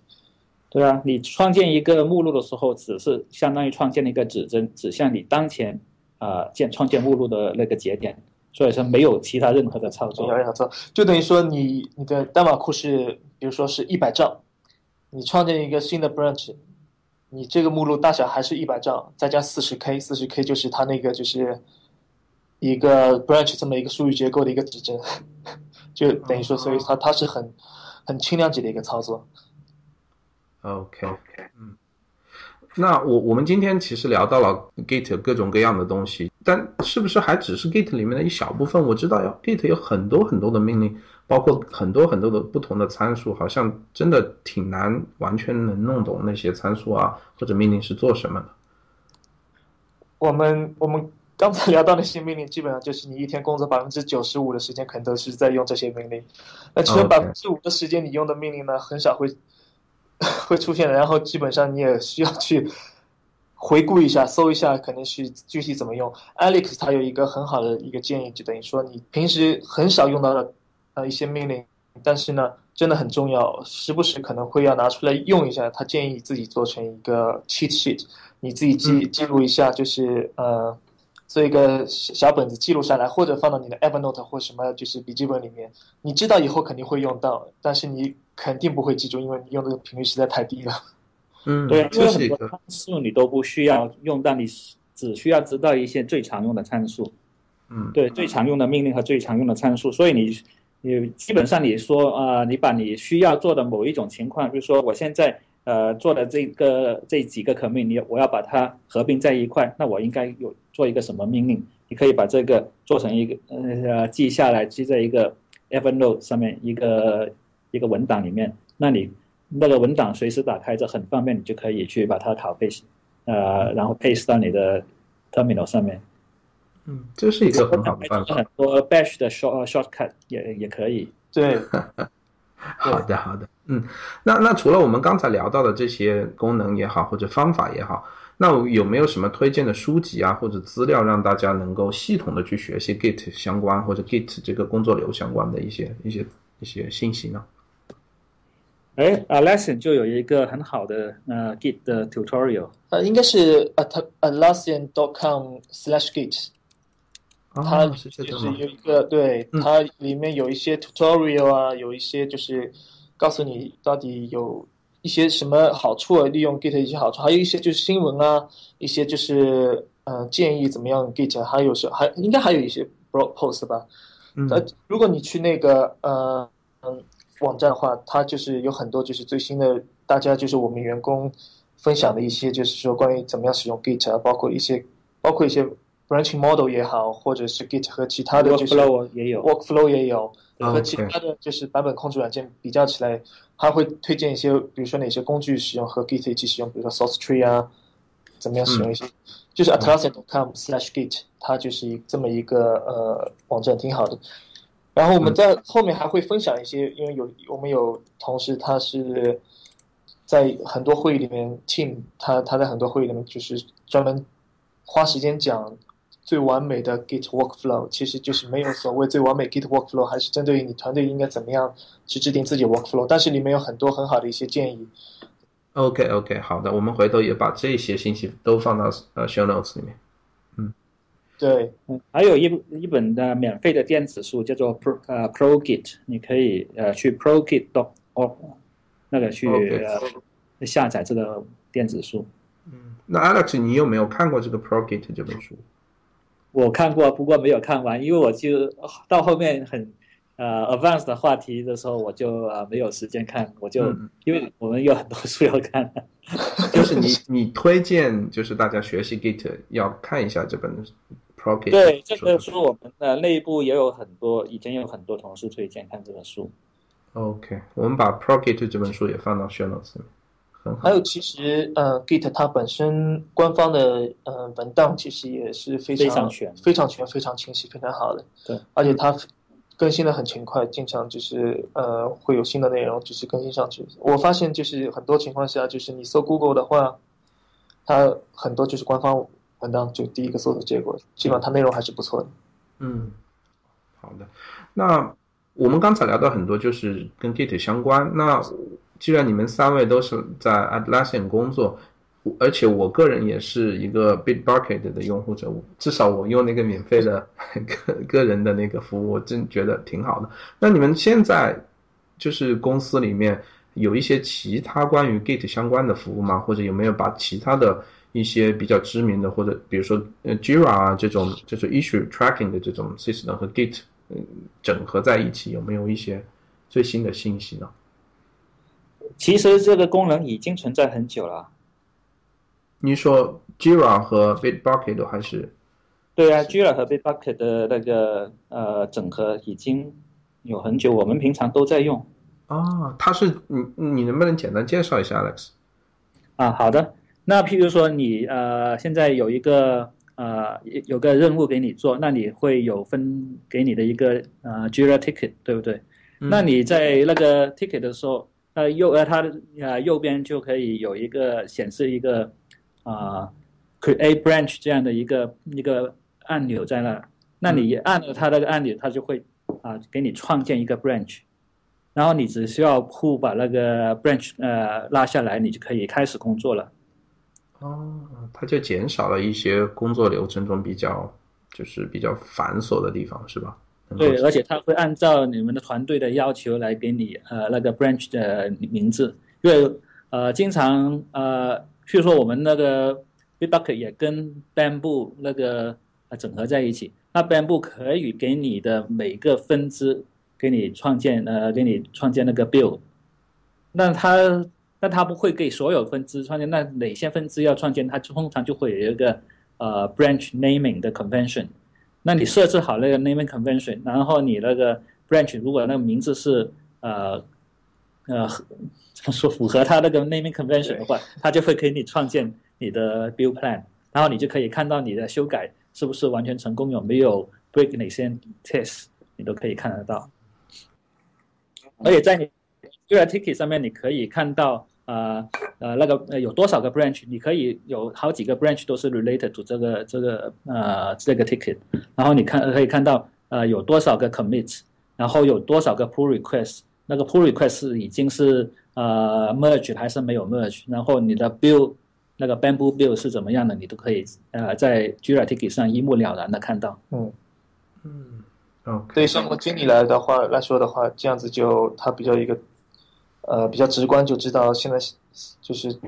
对啊，你创建一个目录的时候，只是相当于创建了一个指针，指向你当前啊、呃建创建目录的那个节点，所以说没有其他任何的操作
没
作
有。任何错，就等于说你你的代码库是，比如说是一百兆，你创建一个新的 branch，你这个目录大小还是一百兆，再加四十 k，四十 k 就是它那个就是一个 branch 这么一个数据结构的一个指针，就等于说，所以它它是很很轻量级的一个操作。
OK，嗯，那我我们今天其实聊到了 Git 各种各样的东西，但是不是还只是 Git 里面的一小部分？我知道要 Git 有很多很多的命令，包括很多很多的不同的参数，好像真的挺难完全能弄懂那些参数啊或者命令是做什么的。
我们我们刚才聊到那些命令，基本上就是你一天工作百分之九十五的时间，可能都是在用这些命令。那其中百分之五的时间你用的命令呢，很少会 会出现的。然后基本上你也需要去回顾一下、搜一下，可能是具体怎么用。Alex 他有一个很好的一个建议，就等于说你平时很少用到的呃一些命令，但是呢真的很重要，时不时可能会要拿出来用一下。他建议自己做成一个 cheat sheet。你自己记
嗯
记录一下，就是呃，做一个小小本子记录下来，或者放到你的 Evernote 或什么就是笔记本里面。你知道以后肯定会用到，但是你肯定不会记住，因为你用的频率实在太低了。
嗯，
对，因为很多参数你都不需要用但，你只需要知道一些最常用的参数。
嗯
对最常用的命令和最常用的参数，所以你你基本上你说呃，你把你需要做的某一种情况，比如说我现在呃做的这个这几个 commit，你我要把它合并在一块，那我应该有做一个什么命令？你可以把这个做成一个呃记下来，记在一个 Evernote 上面一个一个文档里面，那你那个文档随时打开，这很方便，你就可以去把它拷贝，呃，然后 paste 到你的 terminal 上面。
嗯，这是一个很好的办法
很。多 Bash 的 short 呃 shortcut 也也可以。
对，
好的，好的，嗯，那那除了我们刚才聊到的这些功能也好，或者方法也好，那有没有什么推荐的书籍啊，或者资料，让大家能够系统的去学习 Git 相关或者 Git 这个工作流相关的一些一些一些信息呢？
哎，Atlassian 就有一个很好的呃 Git 的 tutorial，
呃，应该是 at atlassian.com slash git，它
啊，是这个？
就是有一个对
嗯
它里面有一些 tutorial 啊，有一些就是告诉你到底有一些什么好处啊，利用 Git 的一些好处，还有一些就是新闻啊，一些就是呃建议怎么样 Git，还有是还应该还有一些 blog post 吧。
嗯
呃，如果你去那个呃嗯网站的话，它就是有很多就是最新的，大家就是我们员工分享的一些，就是说关于怎么样使用 Git 啊，包括一些包括一些 branching model 也好，或者是 Git 和其他的就是
Workflow 也有。
Workflow 也有，
哦
和其他的就是版本控制软件比较起来，它会推荐一些，比如说哪些工具使用和 Git 一起使用，比如说 Source Tree 啊，怎么样使用一些，就是 atlassian.com/git，它就是一这么一个呃网站，挺好的。然后我们在后面还会分享一些，因为有我们有同事他是在很多会议里面，team 他他在很多会议里面就是专门花时间讲最完美的 Git workflow，其实就是没有所谓最完美 Git workflow，还是针对于你团队应该怎么样去制定自己 workflow，但是里面有很多很好的一些建议。
OK OK，好的，我们回头也把这些信息都放到呃 show notes 里面。
对，
嗯，还有一一本的免费的电子书叫做 Pro 呃 Pro Git，你可以呃去 ProGit.org 那个去呃下载这个电子书。
嗯，那 Alex，你有没有看过这个 ProGit 这本书？
我看过，不过没有看完，因为我就到后面很呃 advanced 的话题的时候，我就呃没有时间看，我就、
嗯
因为我们有很多书要看。
就是你你推荐就是大家学习 Git 要看一下这本
对，这本书我们的内部也有很多，以前有很多同事推荐看这本书。
OK，我们把 ProGit 这本书也放到 show notes 里面。很好。
还有，其实呃，Git 它本身官方的呃文档其实也是非常
非常全
非常全、非常清晰、非常好的。
对，
而且它更新的很勤快，经常就是呃会有新的内容就是更新上去。我发现就是很多情况下，就是你搜 Google 的话，它很多就是官方文档就第一个搜的结果，基本上它内容还是不错的。
嗯，好的。那我们刚才聊到很多就是跟 Git 相关。那既然你们三位都是在 Atlassian 工作，而且我个人也是一个 Bitbucket 的用户者，至少我用那个免费的 个个人的那个服务，我真觉得挺好的。那你们现在就是公司里面有一些其他关于 Git 相关的服务吗？或者有没有把其他的一些比较知名的，或者比如说呃 Jira 啊这种就是 issue tracking 的这种 system 和 Git 嗯整合在一起，有没有一些最新的信息呢？
其实这个功能已经存在很久了。
你说 Jira 和 Bitbucket 还是？
对啊，Jira 和 Bitbucket 的那个呃整合已经有很久，我们平常都在用。
啊，它是你你能不能简单介绍一下 Alex？
啊，好的。那譬如说你呃现在有一个呃有有个任务给你做，那你会有分给你的一个呃 Jira ticket，对不对？那你在那个 ticket 的时候，呃右呃它的呃右边就可以有一个显示一个啊、create branch 这样的一个一个按钮在那，那你按了它那个按钮，它就会啊、给你创建一个 branch，然后你只需要 pull 把那个 branch 呃拉下来，你就可以开始工作了。
哦，它就减少了一些工作流程中比较就是比较繁琐的地方，是吧？
对，而且它会按照你们的团队的要求来给你呃那个 branch 的名字，因为呃经常呃，譬如说我们那个 Bitbucket 也跟 Bamboo 那个呃整合在一起，那 Bamboo 可以给你的每个分支给你创建呃给你创建那个 build，那它那它不会给所有分支创建，那哪些分支要创建，它通常就会有一个呃 branch naming 的 convention。那你设置好那个 naming convention，然后你那个 branch 如果那个名字是呃呃说符合它那个 naming convention 的话，它就会给你创建你的 build plan，然后你就可以看到你的修改是不是完全成功，有没有 break 哪些 test，你都可以看得到。而且在你 Jira ticket 上面，你可以看到呃呃那个呃有多少个 branch，你可以有好几个 branch 都是 related to 这个这个呃这个 ticket，然后你看可以看到呃有多少个 commit，然后有多少个 pull request，那个 pull request 已经是呃 merge 还是没有 merge，然后你的 build 那个 bamboo build 是怎么样的，你都可以呃在 Jira ticket 上一目了然的看到。
嗯，
嗯。
对于项目经理来的话来说的话，这样子就他比较一个呃比较直观，就知道现在就是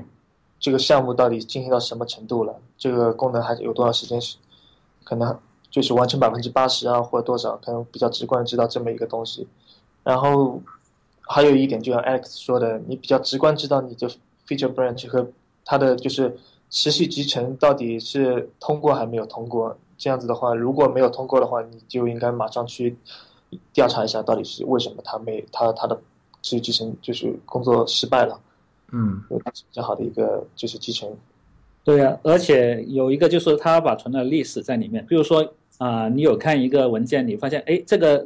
这个项目到底进行到什么程度了，这个功能还有多少时间是可能就是完成百分之八十啊，或者多少，可能比较直观知道这么一个东西。然后还有一点，就像 Alex 说的，你比较直观知道你的 feature branch 和它的就是持续集成到底是通过还没有通过。这样子的话，如果没有通过的话，你就应该马上去调查一下，到底是为什么它没它它的持续集成就是工作失败了，
嗯
有比较好的一个就是集成。
对呀、而且有一个就是它把存了历史在里面，比如说啊、你有看一个文件，你发现哎，这个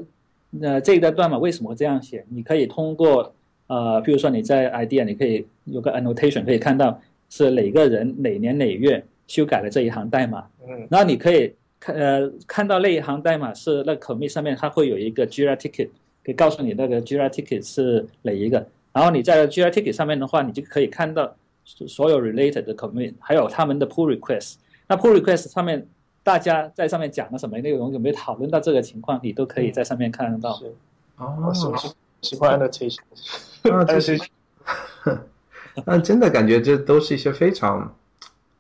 呃这一段段码为什么会这样写？你可以通过呃，比如说你在 idea，你可以有个 annotation 可以看到是哪个人哪年哪月修改了这一行代码，
嗯
然后你可以看呃看到那一行代码是那 commit 上面它会有一个 Jira ticket，可以告诉你那个 Jira ticket 是哪一个，然后你在 Jira ticket 上面的话，你就可以看到所有 related 的 commit，还有他们的 pull request。那 pull request 上面大家在上面讲了什么内容，有没有讨论到这个情况，你都可以在上面看得到。
是，
哦。
我是是喜欢 annotation，
啊，这是
annotation，
那真的感觉这都是一些非常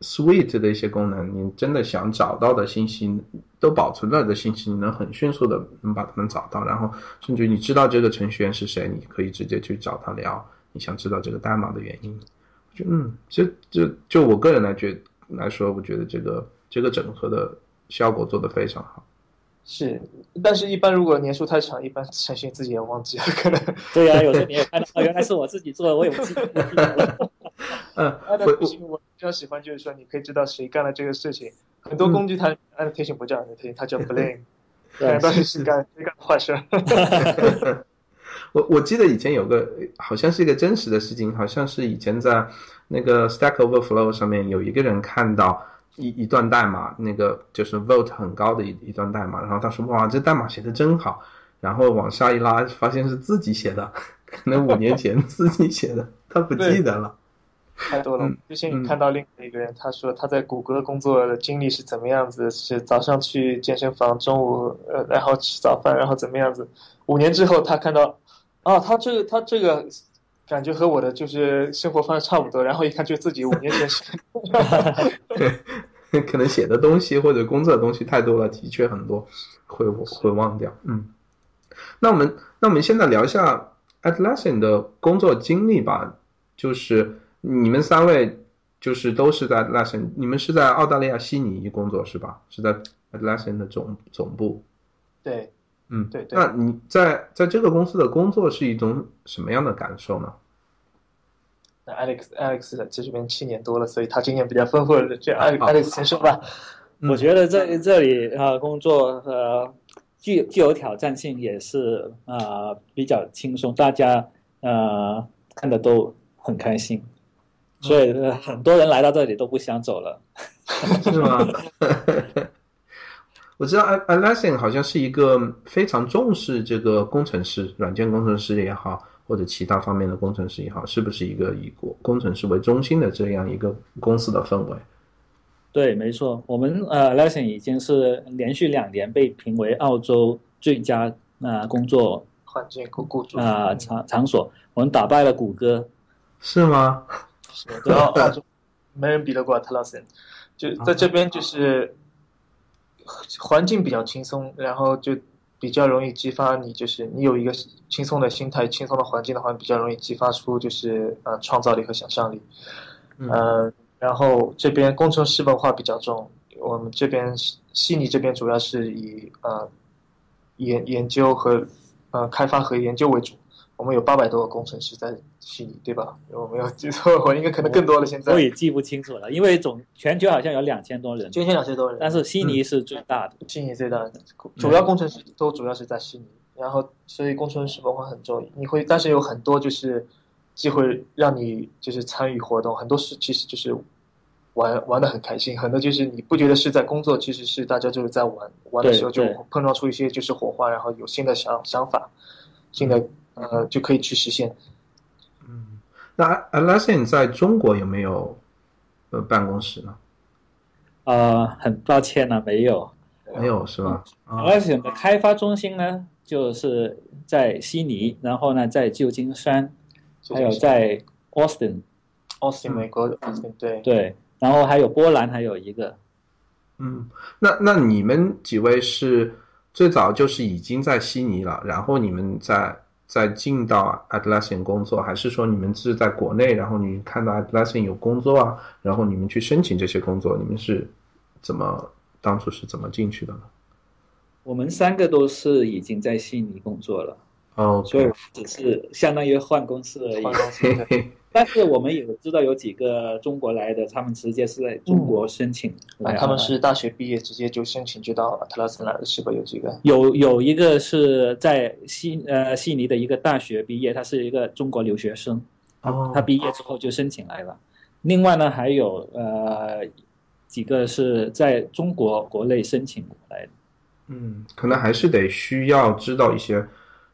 sweet 的一些功能。你真的想找到的信息，都保存了的信息，你能很迅速的能把它们找到，然后甚至你知道这个程序员是谁，你可以直接去找他聊，你想知道这个代码的原因。就嗯，就就就我个人来觉来说，我觉得这个这个整合的效果做得非常好。
是，但是一般如果年数太长，一般程序员自己也忘记了，可能
对呀、有时候你也看到，哦，原来是我自己做的，我也不记不记得了。
嗯，我
annotation 我比较喜欢，就是说你可以知道谁干了这个事情。很多工具它 annotation 不叫 annotation，它叫 blame，看到底是干谁干的坏事。
我我记得以前有个好像是一个真实的事情，好像是以前在那个 Stack Overflow 上面有一个人看到一一段代码，那个就是 vote 很高的一一段代码，然后他说哇这代码写的真好，然后往下一拉发现是自己写的，可能五年前自己写的，他不记得了。
太多了。之前你看到另外一个人，他说他在谷歌工作的经历是怎么样子，是早上去健身房，中午呃然后吃早饭，然后怎么样子。五年之后他看到，啊，他这个他这个感觉和我的就是生活方式差不多，然后一看就自己五年前写。
对，可能写的东西或者工作的东西太多了，的确很多会会忘掉。嗯，那我们那我们现在聊一下 Atlassian 的工作经历吧，就是。你们三位就是都是在 Atlassian，你们是在澳大利亚悉尼工作是吧？是在 Atlassian 的总总部。
对，
嗯，
对对。
那你在在这个公司的工作是一种什么样的感受呢？
那 Alex Alex 在这边七年多了，所以他经验比较丰富。这 Alex Alex 先说吧。
我觉得在这里啊工作呃具具有挑战性，也是啊比较轻松，大家呃看的都很开心。所以很多人来到这里都不想走了，
是吗？我知道 Atlassian 好像是一个非常重视这个工程师、软件工程师也好，或者其他方面的工程师也好，是不是一个以工工程师为中心的这样一个公司的氛围？
对，没错，我们呃 Atlassian 已经是连续两年被评为澳洲最佳啊工作
环境雇雇主
啊场场所，我们打败了谷歌，
是吗？
然后澳洲没人比得过 Atlassian，就在这边就是环境比较轻松，然后就比较容易激发你，就是你有一个轻松的心态、轻松的环境的话，比较容易激发出就是呃创造力和想象力。嗯，然后这边工程师文化比较重，我们这边悉尼这边主要是以呃研研究和呃开发和研究为主。我们有八百多个工程师在悉尼，对吧？我没有记错，我应该可能更多了。现在
我也记不清楚了，因为总全球好像有两千多人，
全球两千多人，
但是悉尼是最大的。
悉尼最大的，主要工程师都主要是在悉尼，然后所以工程师文化很重。你会，但是有很多就是机会让你就是参与活动，很多事其实就是玩玩的很开心，很多就是你不觉得是在工作，其实是大家就是在玩，玩的时候就碰撞出一些就是火花，然后有新的想想法，新的。呃，就可以去实现。
嗯，那 Atlassian 在中国有没有呃办公室呢？
呃，很抱歉呢，没有，
没有是吧
？Atlassian 的开发中心呢，就是在悉尼，然后呢，在旧金山，还有在 Austin，Austin
美国 Austin 对
对，然后还有波兰，还有一个。
嗯，那那你们几位是最早就是已经在悉尼了，然后你们在。再进到 Atlassian 工作，还是说你们是在国内，然后你看到 Atlassian 有工作啊，然后你们去申请这些工作，你们是怎么当初是怎么进去的呢？
我们三个都是已经在悉尼工作了，
哦，
所以只是相当于换公司而已。但是我们也知道有几个中国来的，他们直接是在中国申请，
他们是大学毕业直接就申请就到特拉斯来的，是否有几个？
有有一个是在悉呃悉尼的一个大学毕业，他是一个中国留学生，哦他毕业之后就申请来了。另外呢，还有呃几个是在中国国内申请来的。
嗯，可能还是得需要知道一些。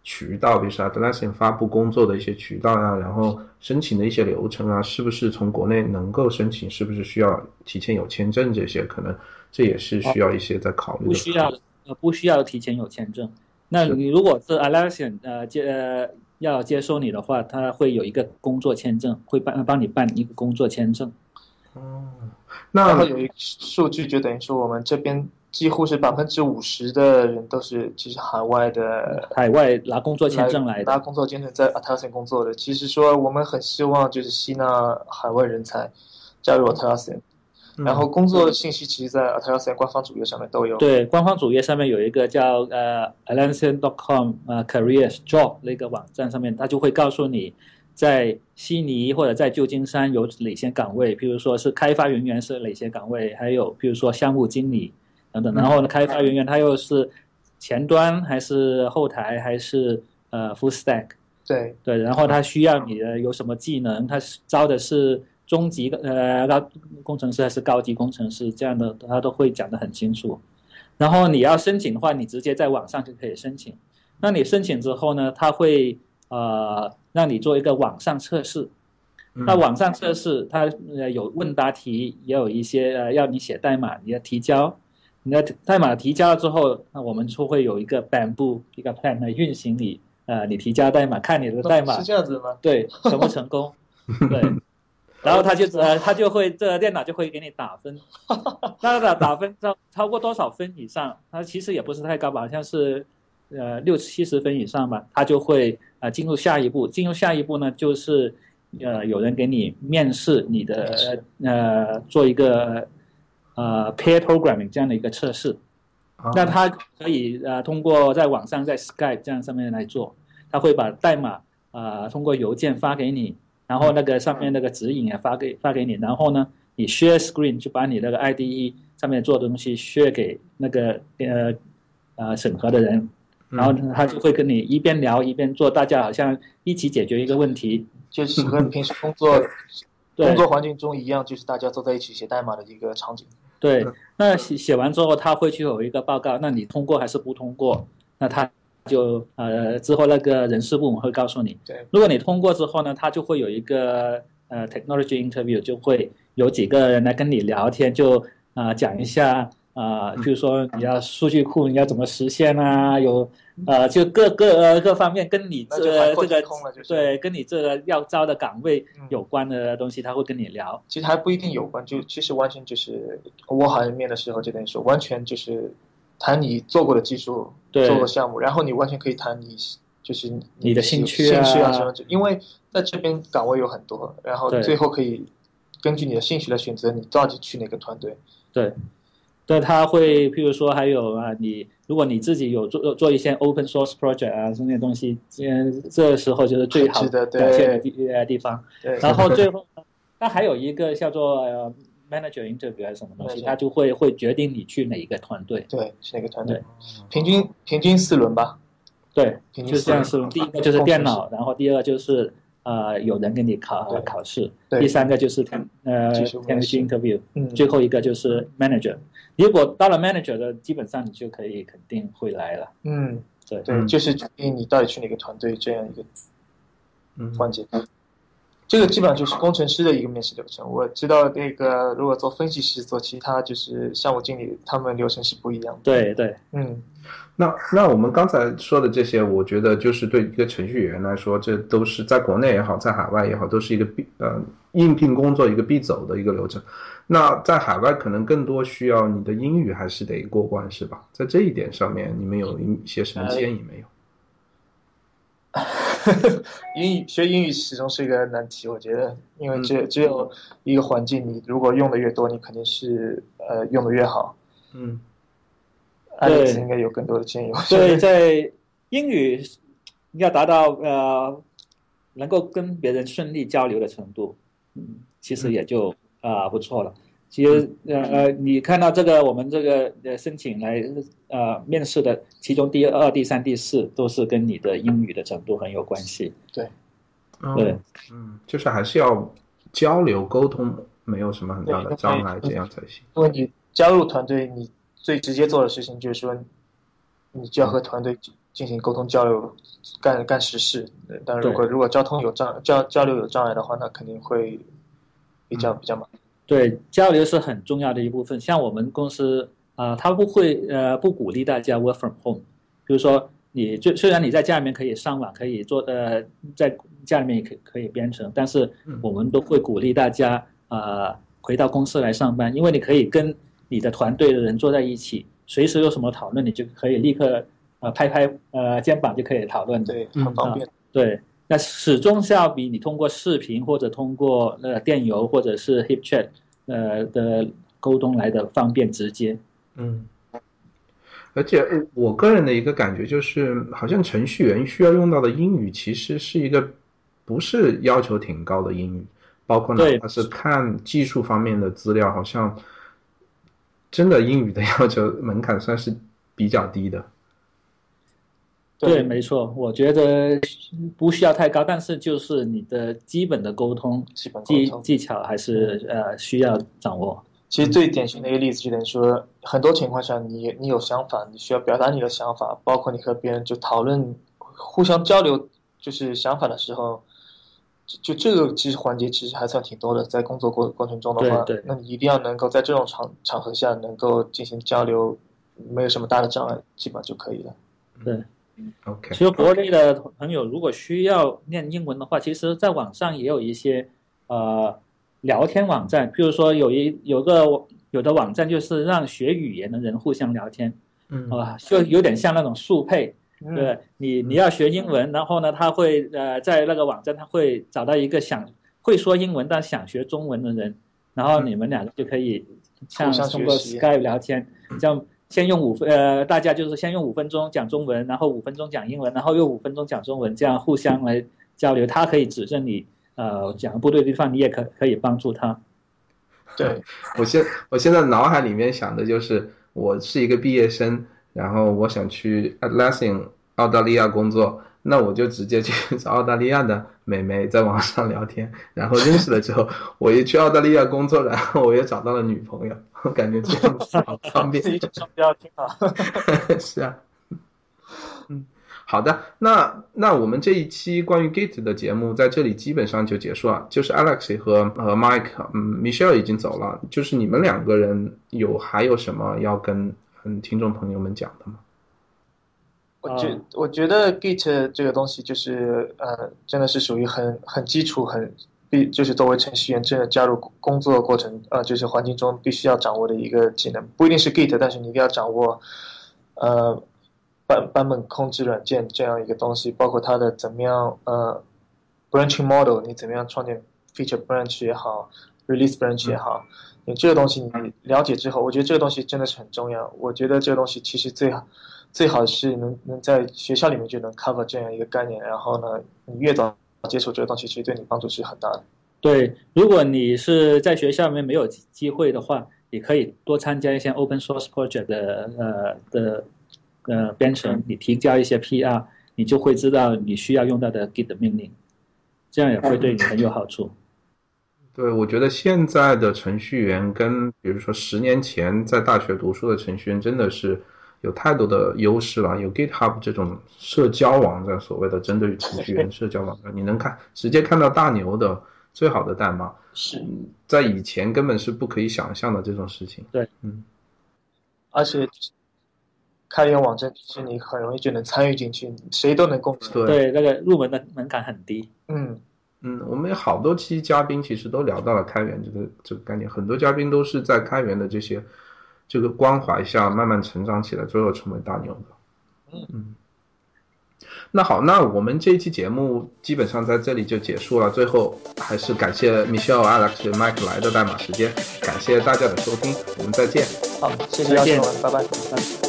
渠道，比如说 Atlassian 发布工作的一些渠道啊，然后申请的一些流程啊，是不是从国内能够申请？是不是需要提前有签证？这些可能这也是需要一些在考虑的。
不需要，呃，不需要提前有签证。那你如果是 Atlassian 呃接呃要接收你的话，他会有一个工作签证，会帮帮你办一个工作签证。
哦，那
然后有一个数据，就等于说我们这边。几乎是百分之五十的人都是其实海外的，
海外拿工作签证来的
拿工作签证在 Atlassian 工作的。其实说我们很希望就是吸纳海外人才加入 Atlassian，然后工作信息其实，在 Atlassian 官方主页上面都有。
对，官方主页上面有一个叫呃 Atlassian.com 啊 Careers Job 那个网站上面，它就会告诉你在悉尼或者在旧金山有哪些岗位，譬如说是开发人员是哪些岗位，还有譬如说项目经理等等。然后呢，开发人员他又是前端还是后台还是呃 full stack？
对
对，然后他需要你的有什么技能？他是招的是中级呃高工程师还是高级工程师？这样的他都会讲得很清楚。然后你要申请的话，你直接在网上就可以申请。那你申请之后呢，他会呃让你做一个网上测试。那网上测试它呃有问答题，也有一些呃要你写代码，你要提交。你的代码提交了之后，那我们就会有一个 Bamboo 一个 plan 来运行你呃你提交代码，看你的代码
是这样子吗？
对成不成功。对，然后他就呃他就会这个电脑就会给你打分，那打打分超超过多少分以上，它其实也不是太高吧，好像是呃六七十分以上吧，它就会呃进入下一步。进入下一步呢，就是呃有人给你面试你的呃做一个呃 pair programming 这样的一个测试。那他可以呃通过在网上在 Skype 这样上面来做，他会把代码呃通过邮件发给你，然后那个上面那个指引也发给发给你，然后呢你 share screen 就把你那个 IDE 上面做的东西 share 给那个呃呃审核的人，然后他就会跟你一边聊一边做，大家好像一起解决一个问题，
就是和你平时工作 工作环境中一样，就是大家坐在一起写代码的一个场景。
对，那写写完之后，他会去有一个报告，那你通过还是不通过？那他就呃之后那个人事部门会告诉你。
对，
如果你通过之后呢，他就会有一个呃 technology interview，就会有几个人来跟你聊天，就啊、呃、讲一下啊、呃，比如说你要数据库你要怎么实现啊，有呃就各各呃各方面跟你这个这个对跟你这个要招的岗位有关的东西，他会跟你聊。
其实还不一定有关，就其实完全就是我好像面的时候就跟你说，完全就是谈你做过的技术，做过项目，然后你完全可以谈你就是你
你的兴趣
啊兴趣啊什么，因为在这边岗位有很多，然后最后可以根据你的兴趣来选择你到底去哪个团队。
对。对，他会，譬如说，还有啊，你如果你自己有做做一些 open source project 啊，这些东西，这这时候就是最好
的
表现的地呃地方。然后最后，那还有一个叫做呃 manager interview 还是什么东西，他就会会决定你去哪一个团队。
对，去哪个团队？平均平均四轮吧。
对，就是这样四轮。第一个就是电脑，然后第二个就是呃有人给你考考试，第三个就是呃 technical interview，最后一个就是 manager。如果到了 manager 的，基本上你就可以肯定会来了。
嗯，
对。
对，就是决定你到底去哪个团队这样一个环节。这个基本上就是工程师的一个面试流程。我知道那个如果做分析师、做其他就是项目经理，他们流程是不一样的。
对对，
嗯。
那那我们刚才说的这些，我觉得就是对一个程序员来说，这都是在国内也好，在海外也好，都是一个必呃应聘工作一个必走的一个流程。那在海外可能更多需要你的英语还是得过关，是吧？在这一点上面，你们有一些什么建议没有？
英语学英语始终是一个难题，我觉得，因为只只有一个环境，你如果用的越多，你肯定是呃用的越好。
嗯。
对，
应该有更多的建议。
所以，在英语要达到呃能够跟别人顺利交流的程度，嗯，其实也就啊、呃、不错了。其实呃呃，你看到这个我们这个呃申请来呃面试的，其中第二、第三、第四都是跟你的英语的程度很有关系。
对，
对，
嗯，就是还是要交流沟通，没有什么很大的障碍，这样才行。
因为你加入团队，你。最直接做的事情就是说，你就要和团队进行沟通交流，干干实事。但如果如果交通有障交交流有障碍的话，那肯定会比较比较麻烦。
对，交流是很重要的一部分。像我们公司啊、呃，他不会呃不鼓励大家 work from home。比如说，你就虽然你在家里面可以上网，可以做呃在家里面也可可以编程，但是我们都会鼓励大家啊、呃、回到公司来上班，因为你可以跟你的团队的人坐在一起，随时有什么讨论，你就可以立刻呃拍拍呃肩膀就可以讨论。
对，很方便。
呃、对，那始终是要比你通过视频或者通过呃电邮或者是 HipChat 呃的沟通来的方便直接。
嗯，而且我个人的一个感觉就是，好像程序员需要用到的英语其实是一个不是要求挺高的英语，包括哪
对
怕是看技术方面的资料，好像真的英语的 要求门槛算是比较低的。
对，没错，我觉得不需要太高，但是就是你的基本的沟通
基本沟
技
通。
技巧还是呃需要掌握。
其实最典型的一个例子就等于说，很多情况下你你有想法，你需要表达你的想法，包括你和别人就讨论、互相交流，就是想法的时候，就就这个其实环节其实还算挺多的，在工作过过程中的话，
对对
那你一定要能够在这种场场合下能够进行交流，没有什么大的障碍，基本上就可以了。
对，
OK，
其实国内的朋友如果需要练英文的话，其实在网上也有一些呃聊天网站，比如说有一有个有的网站就是让学语言的人互相聊天，
嗯。
啊、就有点像那种速配，
嗯。
对你你要学英文，然后呢，他会呃在那个网站他会找到一个想会说英文但想学中文的人，然后你们两个就可以像通过 Skype 聊天，这样先用五分呃大家就是先用五分钟讲中文，然后五分钟讲英文，然后又五分钟讲中文，这样互相来交流，他可以指正你呃讲的不对的地方，你也可可以帮助他。
对，
我现我现在脑海里面想的就是，我是一个毕业生，然后我想去 Atlassian 澳大利亚工作，那我就直接去找澳大利亚的美眉在网上聊天，然后认识了之后，我一去澳大利亚工作，然后我也找到了女朋友，我感觉这样子 好方便。
自己双标挺好。
是啊，嗯，好的，那那我们这一期关于 Git 的节目在这里基本上就结束了。就是 Alex 和和 Mike，嗯，Michelle 已经走了，就是你们两个人有还有什么要跟嗯听众朋友们讲的吗？
我觉
啊
我觉得 Git 这个东西就是呃，真的是属于很很基础、很必就是作为程序员真的加入工工作过程呃，就是环境中必须要掌握的一个技能。不一定是 Git，但是你一定要掌握呃版版本控制软件这样一个东西，包括它的怎么样呃 branching model，你怎么样创建 feature branch 也好，release branch 也好。你这个东西你了解之后，我觉得这个东西真的是很重要。我觉得这个东西其实最好最好是能能在学校里面就能 cover 这样一个概念，然后呢，你越早接触这个东西，其实对你帮助是很大的。
对，如果你是在学校里面没有机机会的话，也可以多参加一些 open source project 的呃的呃编程，你提交一些 PR，你就会知道你需要用到的 Git 命令，这样也会对你很有好处。
对，我觉得现在的程序员跟比如说十年前在大学读书的程序员真的是有太多的优势了。有 GitHub 这种社交网站，所谓的针对于程序员社交网站，你能看直接看到大牛的最好的代码，
是，
嗯在以前根本是不可以想象的这种事情。
对，
嗯，
而且开源网站其实你很容易就能参与进去，谁都能共享。
对，
对，那个入门的门槛很低。
嗯，
嗯，我们有好多期嘉宾其实都聊到了开源这个这个概念，很多嘉宾都是在开源的这些这个关怀下慢慢成长起来，最后成为大牛的。嗯，那好，那我们这一期节目基本上在这里就结束了。最后还是感谢 Michelle、Alex、Mike 来的代码时间，感谢大家的收听，我们再见。
好，谢谢邀请我们，拜拜。
拜